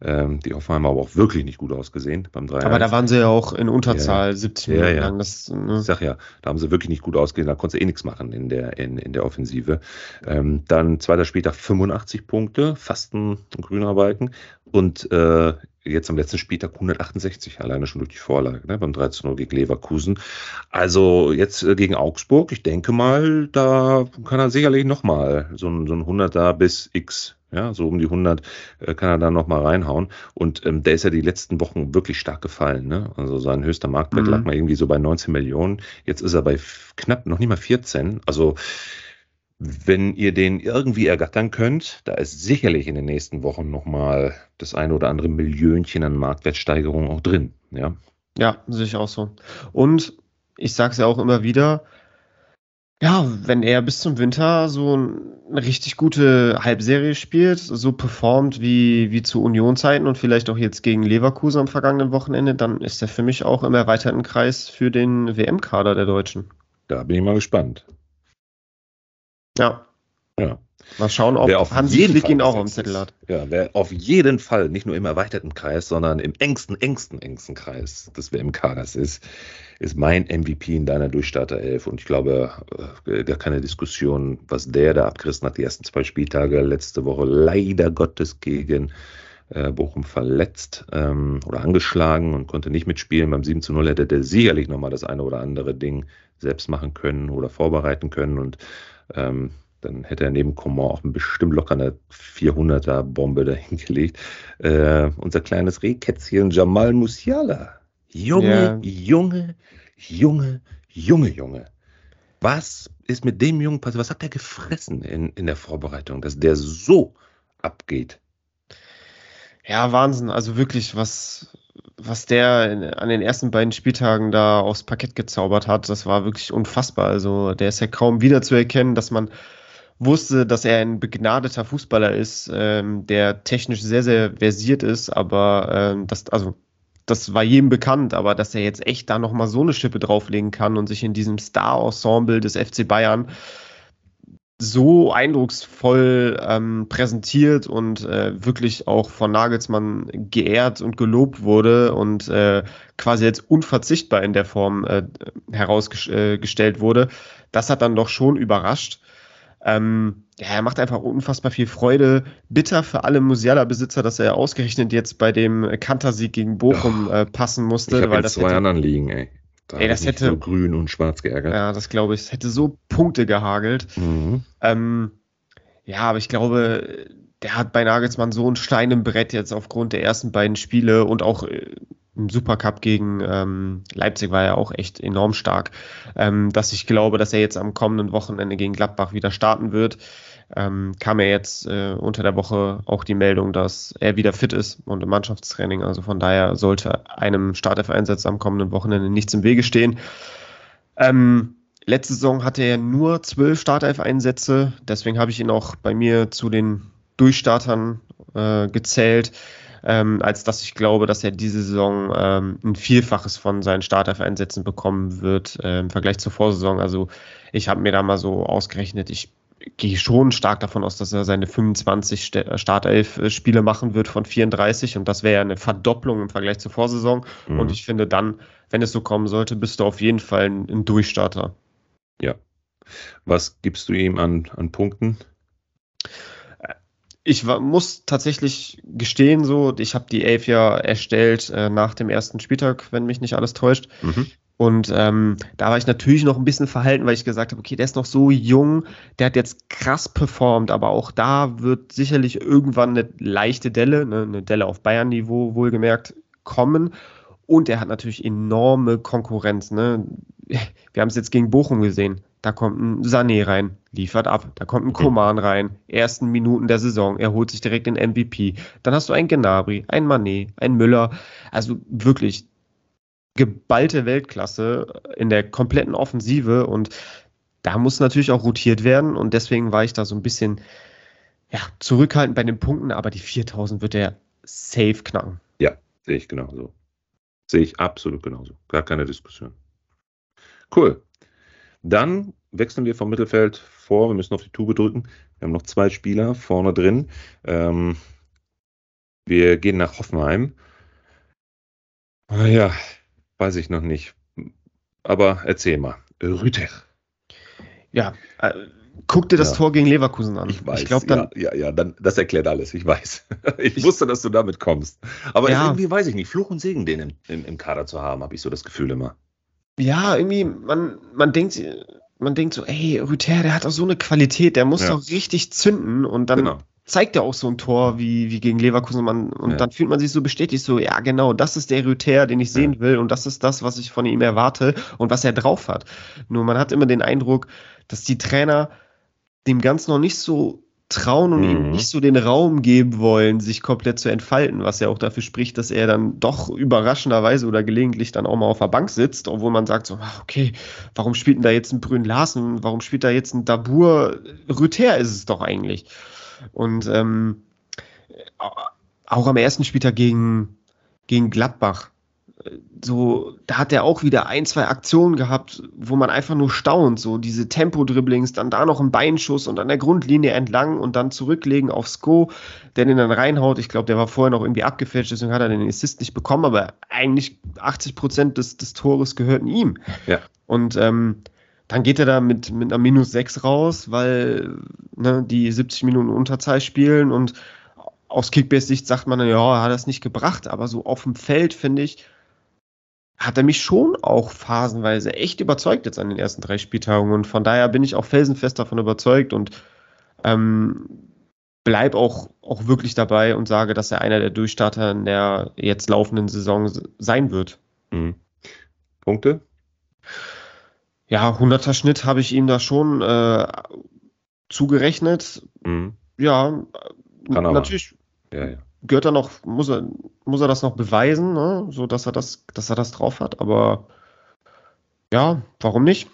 ähm, die Hoffenheimer aber auch wirklich nicht gut ausgesehen beim 3 Aber da waren sie ja auch in Unterzahl ja, 70 Minuten ja, lang. Das, ne? Ich sag ja, da haben sie wirklich nicht gut ausgesehen, da konntest du eh nichts machen in der, in, in der Offensive. Ähm, dann zweiter Spieltag 85 Punkte, fast ein, ein grüner Balken. Und äh, jetzt am letzten Spieltag 168, alleine schon durch die Vorlage, ne, beim 13-0 gegen Leverkusen. Also jetzt äh, gegen Augsburg, ich denke mal, da kann er sicherlich nochmal so ein, so ein 100er bis X ja, so um die 100 äh, kann er da nochmal reinhauen. Und ähm, der ist ja die letzten Wochen wirklich stark gefallen. Ne? Also sein höchster Marktwert mhm. lag mal irgendwie so bei 19 Millionen. Jetzt ist er bei knapp noch nicht mal 14. Also wenn ihr den irgendwie ergattern könnt, da ist sicherlich in den nächsten Wochen nochmal das eine oder andere Millionchen an Marktwertsteigerung auch drin. Ja, ja sehe ich auch so. Und ich sage es ja auch immer wieder, ja, wenn er bis zum Winter so eine richtig gute Halbserie spielt, so performt wie, wie zu Union-Zeiten und vielleicht auch jetzt gegen Leverkusen am vergangenen Wochenende, dann ist er für mich auch im erweiterten Kreis für den WM-Kader der Deutschen. Da bin ich mal gespannt. Ja. Ja. Mal schauen, ob wer auf Hansi jeden Flick ihn auch am Zettel hat. Ja, wer auf jeden Fall nicht nur im erweiterten Kreis, sondern im engsten, engsten, engsten Kreis des WM-Kaders ist, ist mein MVP in deiner Durchstarter-Elf. Und ich glaube, äh, gar keine Diskussion, was der da abgerissen hat, die ersten zwei Spieltage letzte Woche leider Gottes gegen äh, Bochum verletzt ähm, oder angeschlagen und konnte nicht mitspielen. Beim 7 zu 0 hätte der sicherlich nochmal das eine oder andere Ding selbst machen können oder vorbereiten können. Und ähm, dann hätte er neben Coman auch bestimmt locker eine 400er-Bombe dahingelegt. Äh, unser kleines Rehkätzchen Jamal Musiala. Junge, ja. Junge, Junge, Junge, Junge. Was ist mit dem Jungen passiert? Was hat der gefressen in, in der Vorbereitung, dass der so abgeht? Ja, Wahnsinn. Also wirklich, was, was der in, an den ersten beiden Spieltagen da aufs Parkett gezaubert hat, das war wirklich unfassbar. Also der ist ja kaum wiederzuerkennen, dass man wusste, dass er ein begnadeter Fußballer ist, ähm, der technisch sehr, sehr versiert ist, aber ähm, das, also das war jedem bekannt, aber dass er jetzt echt da nochmal so eine Schippe drauflegen kann und sich in diesem Star-Ensemble des FC Bayern so eindrucksvoll ähm, präsentiert und äh, wirklich auch von Nagelsmann geehrt und gelobt wurde und äh, quasi jetzt unverzichtbar in der Form äh, herausgestellt äh, wurde, das hat dann doch schon überrascht. Ähm, ja, er macht einfach unfassbar viel Freude. Bitter für alle Musiala-Besitzer, dass er ausgerechnet jetzt bei dem Kantersieg gegen Bochum äh, passen musste. Ich weil das zwei hätte, anderen liegen, ey. Da ey, das hätte so grün und schwarz geärgert. Ja, das glaube ich. Es hätte so Punkte gehagelt. Mhm. Ähm, ja, aber ich glaube, der hat bei Nagelsmann so ein Stein im Brett jetzt aufgrund der ersten beiden Spiele und auch äh, im Supercup gegen ähm, Leipzig war er auch echt enorm stark, ähm, dass ich glaube, dass er jetzt am kommenden Wochenende gegen Gladbach wieder starten wird. Ähm, kam ja jetzt äh, unter der Woche auch die Meldung, dass er wieder fit ist und im Mannschaftstraining. Also von daher sollte einem Startelf-Einsatz am kommenden Wochenende nichts im Wege stehen. Ähm, letzte Saison hatte er nur zwölf Startelf-Einsätze, deswegen habe ich ihn auch bei mir zu den Durchstartern äh, gezählt ähm, als dass ich glaube, dass er diese Saison ähm, ein Vielfaches von seinen Startelf-Einsätzen bekommen wird äh, im Vergleich zur Vorsaison. Also ich habe mir da mal so ausgerechnet, ich gehe schon stark davon aus, dass er seine 25 Startelf-Spiele machen wird von 34 und das wäre ja eine Verdopplung im Vergleich zur Vorsaison. Mhm. Und ich finde dann, wenn es so kommen sollte, bist du auf jeden Fall ein, ein Durchstarter. Ja. Was gibst du ihm an, an Punkten? Ich war, muss tatsächlich gestehen, so, ich habe die Elf ja erstellt äh, nach dem ersten Spieltag, wenn mich nicht alles täuscht. Mhm. Und ähm, da war ich natürlich noch ein bisschen verhalten, weil ich gesagt habe, okay, der ist noch so jung, der hat jetzt krass performt, aber auch da wird sicherlich irgendwann eine leichte Delle, ne, eine Delle auf Bayern-Niveau wohlgemerkt, kommen. Und er hat natürlich enorme Konkurrenz. Ne? Wir haben es jetzt gegen Bochum gesehen. Da kommt ein Sané rein, liefert ab. Da kommt ein Koman rein, ersten Minuten der Saison, er holt sich direkt den MVP. Dann hast du einen Gnabry, einen Manet, einen Müller. Also wirklich geballte Weltklasse in der kompletten Offensive und da muss natürlich auch rotiert werden und deswegen war ich da so ein bisschen ja, zurückhaltend bei den Punkten, aber die 4000 wird er safe knacken. Ja, sehe ich genauso. Sehe ich absolut genauso. Gar keine Diskussion. Cool. Dann wechseln wir vom Mittelfeld vor. Wir müssen auf die Tube drücken. Wir haben noch zwei Spieler vorne drin. Ähm, wir gehen nach Hoffenheim. Ah ja, weiß ich noch nicht. Aber erzähl mal. Rüter. Ja, äh, guck dir das Ja. Tor gegen Leverkusen an. Ich weiß. glaube, dann, ja, ja, ja, dann, das erklärt alles. Ich weiß. [laughs] Ich, wusste, dass du damit kommst. Aber Ja. irgendwie weiß ich nicht. Fluch und Segen, den im, im, im Kader zu haben, habe ich so das Gefühl immer. Ja, irgendwie, man, man denkt, man denkt so, ey, Rüther, der hat doch so eine Qualität, der muss Ja. doch richtig zünden und dann Genau. zeigt er auch so ein Tor wie, wie gegen Leverkusen und, man, und Ja. dann fühlt man sich so bestätigt, so, ja, genau, das ist der Rüther, den ich sehen will und das ist das, was ich von ihm erwarte und was er drauf hat. Nur man hat immer den Eindruck, dass die Trainer dem Ganzen noch nicht so trauen und ihm Mhm. nicht so den Raum geben wollen, sich komplett zu entfalten, was ja auch dafür spricht, dass er dann doch überraschenderweise oder gelegentlich dann auch mal auf der Bank sitzt, obwohl man sagt so, ah, okay, warum spielt denn da jetzt ein Brün Larsen, warum spielt da jetzt ein Dabur, Rüther ist es doch eigentlich. Und ähm, auch am ersten Spieltag gegen, gegen Gladbach, so, da hat er auch wieder ein, zwei Aktionen gehabt, wo man einfach nur staunt, so diese Tempo-Dribblings, dann da noch ein Beinschuss und an der Grundlinie entlang und dann zurücklegen auf Sko, der den dann reinhaut. Ich glaube, der war vorher noch irgendwie abgefälscht, deswegen hat er den Assist nicht bekommen, aber eigentlich 80 Prozent des, des Tores gehörten ihm. Ja. Und ähm, dann geht er da mit, mit einer Minus 6 raus, weil ne, die 70 Minuten Unterzahl spielen und aus Kickbase-Sicht sagt man, dann, ja, er hat das nicht gebracht, aber so auf dem Feld, finde ich, hat er mich schon auch phasenweise echt überzeugt jetzt an den ersten drei Spieltagen und von daher bin ich auch felsenfest davon überzeugt und ähm, bleib auch, auch wirklich dabei und sage, dass er einer der Durchstarter in der jetzt laufenden Saison sein wird. Mhm. Punkte? Ja, 100er Schnitt habe ich ihm da schon äh, zugerechnet. Mhm. Ja, Kann natürlich Ja, ja. Gehört er noch, muss er, muss er das noch beweisen, ne? so dass er das, dass er das drauf hat. Aber ja, warum nicht?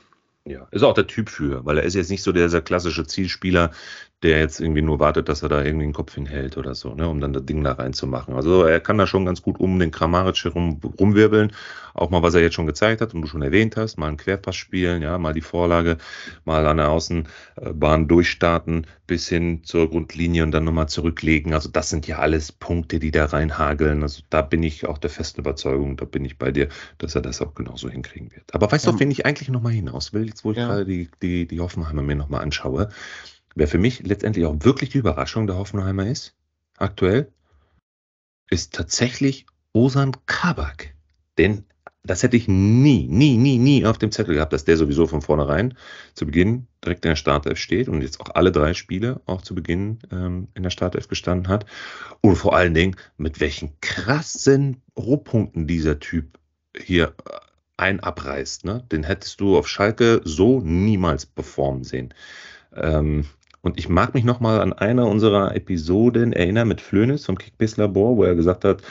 Ja, ist auch der Typ für, weil er ist jetzt nicht so der, dieser klassische Zielspieler, der jetzt irgendwie nur wartet, dass er da irgendwie den Kopf hinhält oder so, ne, um dann das Ding da reinzumachen. Also er kann da schon ganz gut um den Kramaric herum rumwirbeln. Auch mal, was er jetzt schon gezeigt hat und du schon erwähnt hast, mal einen Querpass spielen, ja, mal die Vorlage, mal an der Außenbahn durchstarten bis hin zur Grundlinie und dann nochmal zurücklegen. Also das sind ja alles Punkte, die da reinhageln. Also da bin ich auch der festen Überzeugung, da bin ich bei dir, dass er das auch genauso hinkriegen wird. Aber weißt du, Ja. auf wen ich eigentlich nochmal hinaus will, jetzt wo ich Ja. gerade die, die, die Hoffenheimer mir nochmal anschaue, wer für mich letztendlich auch wirklich die Überraschung der Hoffenheimer ist, aktuell, ist tatsächlich Osan Kabak. Denn das hätte ich nie, nie, nie, nie auf dem Zettel gehabt, dass der sowieso von vornherein zu Beginn direkt in der Startelf steht und jetzt auch alle drei Spiele auch zu Beginn ähm, in der Startelf gestanden hat. Und vor allen Dingen, mit welchen krassen Rohpunkten dieser Typ hier äh, ein abreißt. Ne? Den hättest du auf Schalke so niemals performen sehen. Ähm, und ich mag mich nochmal an eine unserer Episoden erinnern mit Flönis vom Kickbase Labor, wo er gesagt hat,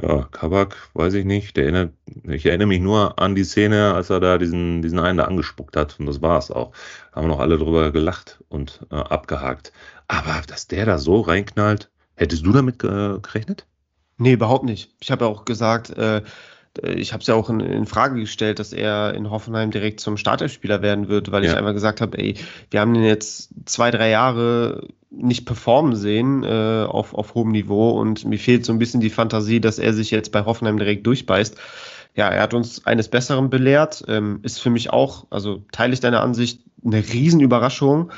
ja, Kabak, weiß ich nicht, der erinnert, ich erinnere mich nur an die Szene, als er da diesen, diesen einen da angespuckt hat und das war es auch. Haben noch alle drüber gelacht und äh, abgehakt. Aber dass der da so reinknallt, hättest du damit äh, gerechnet? Nee, überhaupt nicht. Ich habe ja auch gesagt, äh, ich habe es ja auch in, in Frage gestellt, dass er in Hoffenheim direkt zum Startelfspieler werden wird, weil ich Ja. einfach gesagt habe, ey, wir haben den jetzt zwei, drei Jahre nicht performen sehen äh, auf, auf hohem Niveau und mir fehlt so ein bisschen die Fantasie, dass er sich jetzt bei Hoffenheim direkt durchbeißt. Ja, er hat uns eines Besseren belehrt, ähm, ist für mich auch, also teile ich deine Ansicht, eine Riesenüberraschung,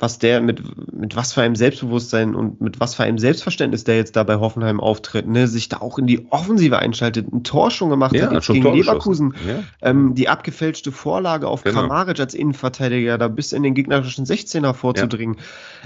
was der mit, mit was für einem Selbstbewusstsein und mit was für einem Selbstverständnis der jetzt da bei Hoffenheim auftritt, ne, sich da auch in die Offensive einschaltet, ein Tor schon gemacht hat, jetzt gegen Leverkusen, geschossen. ähm, die abgefälschte Vorlage auf Genau. Kramaric als Innenverteidiger, da bis in den gegnerischen 16er vorzudringen.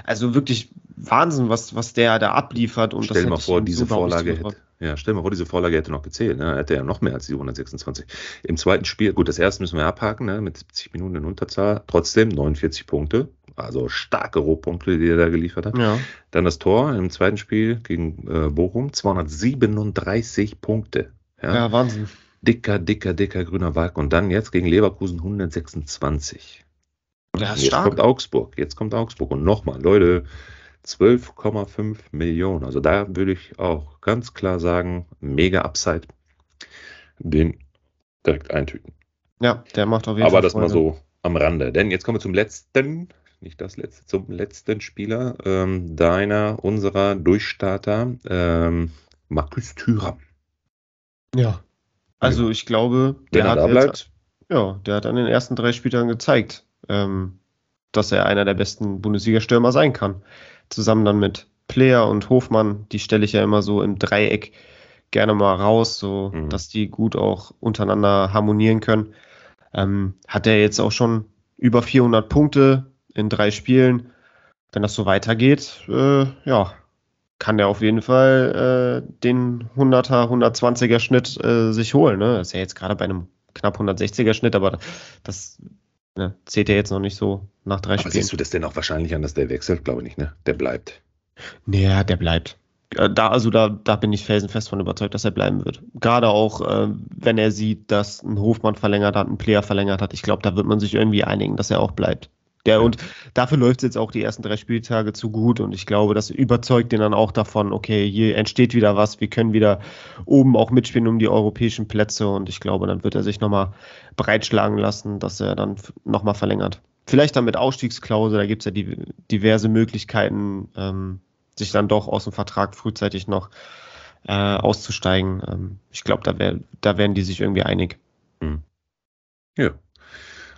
Also wirklich Wahnsinn, was, was der da abliefert. Und Stell mal vor, diese so Vorlage hätte, ja, stell mal vor, diese Vorlage hätte noch gezählt. Ne? Hätte er noch mehr als die 126. Im zweiten Spiel, gut, das erste müssen wir abhaken, ne? mit 70 Minuten in Unterzahl. Trotzdem 49 Punkte. Also starke Rohpunkte, die er da geliefert hat. Ja. Dann das Tor im zweiten Spiel gegen äh, Bochum, 237 Punkte. Ja? ja, Wahnsinn. Dicker, dicker, dicker grüner Balken. Und dann jetzt gegen Leverkusen 126. Ja, ist jetzt stark. kommt Augsburg. Jetzt kommt Augsburg. Und nochmal, Leute, 12,5 Millionen. Also da würde ich auch ganz klar sagen, mega Upside. Den direkt eintüten. Ja, der macht auf jeden Aber Fall das mal so am Rande. Denn jetzt kommen wir zum letzten, nicht das letzte, zum letzten Spieler ähm, deiner, unserer Durchstarter, ähm, Markus Thüram. Ja. Also ich glaube, der er hat jetzt, ja, der hat an den ersten drei Spieltagen gezeigt, ähm, dass er einer der besten Bundesliga-Stürmer sein kann. Zusammen dann mit Player und Hofmann, die stelle ich ja immer so im Dreieck gerne mal raus, so Mhm. dass die gut auch untereinander harmonieren können. Ähm, hat er jetzt auch schon über 400 Punkte in drei Spielen. Wenn das so weitergeht, äh, ja, kann der auf jeden Fall äh, den 100er, 120er Schnitt äh, sich holen. Ne? Das ist ja jetzt gerade bei einem knapp 160er Schnitt, aber das ne, zählt ja jetzt noch nicht so nach drei aber Spielen. siehst du das denn auch wahrscheinlich an, dass der wechselt? Glaube ich nicht, ne? Der bleibt. Ja, der bleibt. Äh, Da, also da, da bin ich felsenfest von überzeugt, dass er bleiben wird. Gerade auch, äh, wenn er sieht, dass ein Hofmann verlängert hat, ein Player verlängert hat. Ich glaube, da wird man sich irgendwie einigen, dass er auch bleibt. Der, und dafür läuft es jetzt auch die ersten drei Spieltage zu gut und ich glaube, das überzeugt den dann auch davon, okay, hier entsteht wieder was, wir können wieder oben auch mitspielen um die europäischen Plätze und ich glaube, dann wird er sich nochmal breitschlagen lassen, dass er dann nochmal verlängert. Vielleicht dann mit Ausstiegsklausel, da gibt es ja die, diverse Möglichkeiten, ähm, sich dann doch aus dem Vertrag frühzeitig noch äh, auszusteigen. Ähm, ich glaube, da, wär, da werden die sich irgendwie einig. Ja.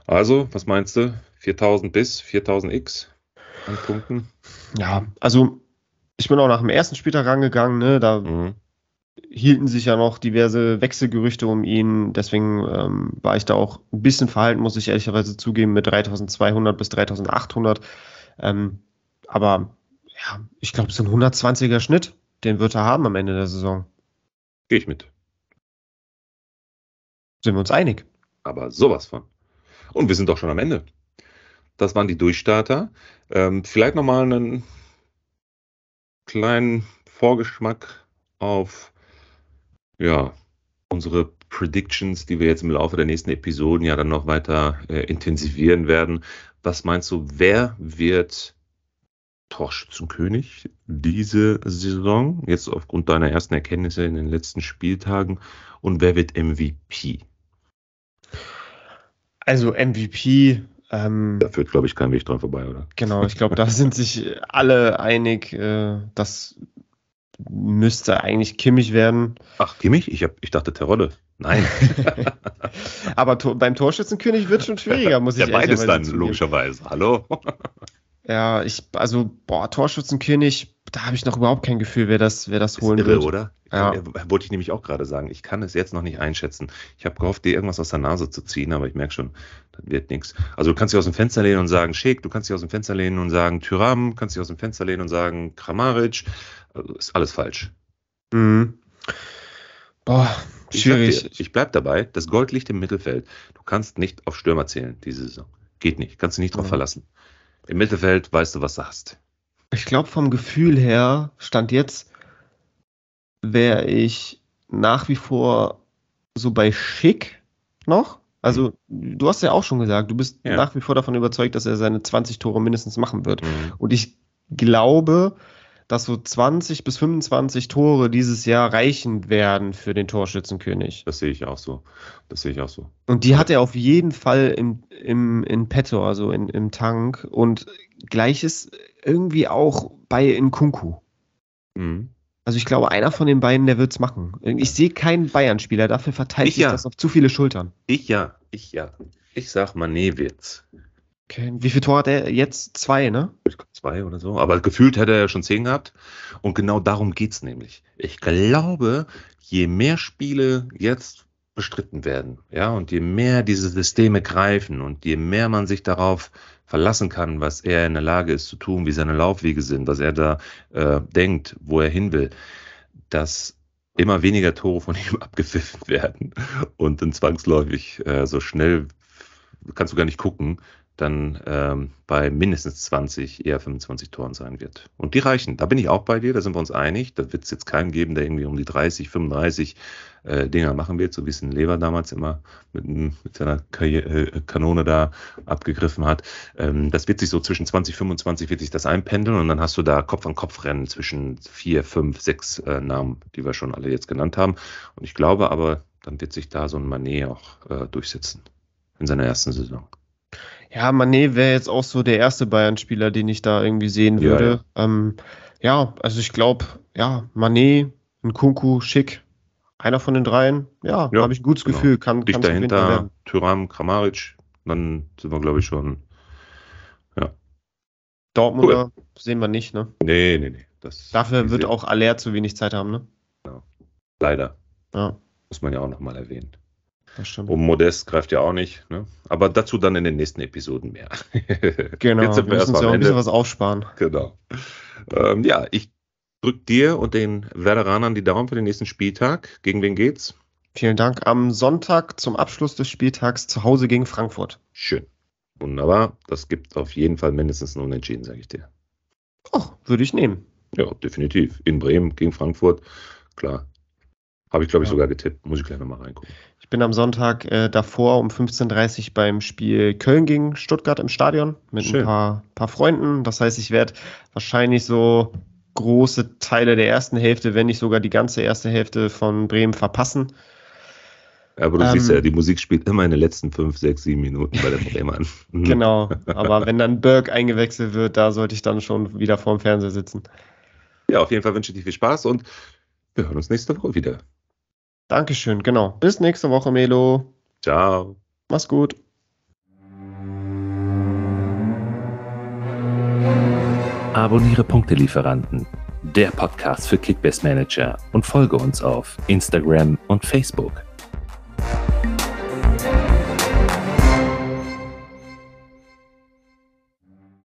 Also, was meinst du? 4000 bis 4000 X an Punkten? Ja, also ich bin auch nach dem ersten Spieltag rangegangen, ne? da Mhm. hielten sich ja noch diverse Wechselgerüchte um ihn. Deswegen ähm, war ich da auch ein bisschen verhalten, muss ich ehrlicherweise zugeben, mit 3200 bis 3800. Ähm, aber ja, ich glaube, so ein 120er Schnitt, den wird er haben am Ende der Saison. Gehe ich mit. Sind wir uns einig? Aber sowas von. Und wir sind doch schon am Ende. Das waren die Durchstarter. Ähm, vielleicht nochmal einen kleinen Vorgeschmack auf ja, unsere Predictions, die wir jetzt im Laufe der nächsten Episoden ja dann noch weiter äh, intensivieren werden. Was meinst du, wer wird Torschützenkönig diese Saison? Jetzt aufgrund deiner ersten Erkenntnisse in den letzten Spieltagen. Und wer wird MVP? Also MVP, ähm, Da führt, glaube ich, kein Weg dran vorbei, oder? genau, ich glaube, da sind sich alle einig, äh, das müsste eigentlich Kimmich werden. Ach, Kimmich? Ich, hab, ich dachte Terodde. Nein. [laughs] Aber to beim Torschützenkönig wird schon schwieriger, muss ich ja, beides dann, zugeben. logischerweise. Hallo? [laughs] Ja, ich, also, boah, Torschützenkönig, da habe ich noch überhaupt kein Gefühl, wer das, wer das Ist holen irre, wird. oder? Ja. Ja. Wollte ich nämlich auch gerade sagen. Ich kann es jetzt noch nicht einschätzen. Ich habe gehofft, dir irgendwas aus der Nase zu ziehen, aber ich merke schon, wird nichts. Also du kannst dich aus dem Fenster lehnen und sagen Schick, du kannst dich aus dem Fenster lehnen und sagen Tyram, kannst dich aus dem Fenster lehnen und sagen Kramaric. Also ist alles falsch. Mhm. Boah, Ich schwierig. Dir, ich bleib dabei, das Gold liegt im Mittelfeld. Du kannst nicht auf Stürmer zählen diese Saison. Geht nicht. Kannst du nicht drauf Ja. verlassen. Im Mittelfeld weißt du, was du hast. Ich glaube, vom Gefühl her, Stand jetzt, wäre ich nach wie vor so bei Schick noch. Also, du hast ja auch schon gesagt, du bist Ja. nach wie vor davon überzeugt, dass er seine 20 Tore mindestens machen wird. Mhm. Und ich glaube, dass so 20 bis 25 Tore dieses Jahr reichen werden für den Torschützenkönig. Das sehe ich auch so. Das sehe ich auch so. Und die hat er auf jeden Fall im, im, in petto, also in, im Tank. Und gleiches irgendwie auch bei Nkunku. Mhm. Also ich glaube, einer von den beiden, der wird's machen. Ich sehe keinen Bayern-Spieler, dafür verteilt Ich sich ja. das auf zu viele Schultern. Ich ja, ich ja. Ich sag Mané wird's. Okay. Wie viel Tor hat er jetzt? Zwei, ne? Ich glaub, Zwei oder so. Aber gefühlt hätte er ja schon zehn gehabt. Und genau darum geht's nämlich. Ich glaube, je mehr Spiele jetzt bestritten werden, ja, und je mehr diese Systeme greifen und je mehr man sich darauf verlassen kann, was er in der Lage ist zu tun, wie seine Laufwege sind, was er da äh, denkt, wo er hin will, dass immer weniger Tore von [laughs] ihm abgepfiffen werden und dann zwangsläufig äh, so schnell kannst du gar nicht gucken, dann ähm, bei mindestens 20, eher 25 Toren sein wird. Und die reichen. Da bin ich auch bei dir, da sind wir uns einig. Da wird es jetzt keinen geben, der irgendwie um die 30, 35 äh, Dinger machen wird, so wie es ein Lever damals immer mit, mit seiner äh, Kanone da abgegriffen hat. Ähm, das wird sich so zwischen 20, 25 wird sich das einpendeln und dann hast du da Kopf an Kopf rennen zwischen vier, fünf, sechs äh, Namen, die wir schon alle jetzt genannt haben. Und ich glaube aber, dann wird sich da so ein Manet auch äh, durchsetzen in seiner ersten Saison. Ja, Mané wäre jetzt auch so der erste Bayern-Spieler, den ich da irgendwie sehen würde. Ja, ja. Ähm, ja also ich glaube, ja, Mané, Nkunku, Schick, einer von den dreien, ja, ja habe ich ein gutes genau. Gefühl. Kann, Dich dahinter, Tyram, Kramaric, dann sind wir, glaube ich, schon, ja. Dortmunder cool. sehen wir nicht, ne? Nee, nee, nee. Das Dafür wird auch Aller zu wenig Zeit haben, ne? Genau. Leider. Ja. Muss man ja auch nochmal erwähnen. Und Modest greift ja auch nicht, ne? Aber dazu dann in den nächsten Episoden mehr. [laughs] genau, Jetzt sind wir, wir müssen uns ja auch ein bisschen was aufsparen. Genau. Ähm, ja, ich drücke dir und den Werderanern die Daumen für den nächsten Spieltag. Gegen wen geht's? Vielen Dank. Am Sonntag zum Abschluss des Spieltags zu Hause gegen Frankfurt. Schön. Wunderbar. Das gibt auf jeden Fall mindestens ein Unentschieden, sage ich dir. Ach, würde ich nehmen. Ja, definitiv. In Bremen gegen Frankfurt. Klar. Habe ich, glaube ich, ja. sogar getippt. Muss ich gleich nochmal reingucken. Ich bin am Sonntag äh, davor um 15.30 Uhr beim Spiel Köln gegen Stuttgart im Stadion mit Schön. ein paar, paar Freunden. Das heißt, ich werde wahrscheinlich so große Teile der ersten Hälfte, wenn nicht sogar die ganze erste Hälfte von Bremen verpassen. Aber du ähm, siehst ja, die Musik spielt immer in den letzten fünf, sechs, sieben Minuten bei der Bremern. [laughs] genau, aber [laughs] wenn dann Berg eingewechselt wird, da sollte ich dann schon wieder vorm Fernseher sitzen. Ja, auf jeden Fall wünsche ich dir viel Spaß und wir hören uns nächste Woche wieder. Dankeschön, genau. Bis nächste Woche, Melo. Ciao. Mach's gut. Abonniere Punktelieferanten, der Podcast für Kickbase Manager und folge uns auf Instagram und Facebook.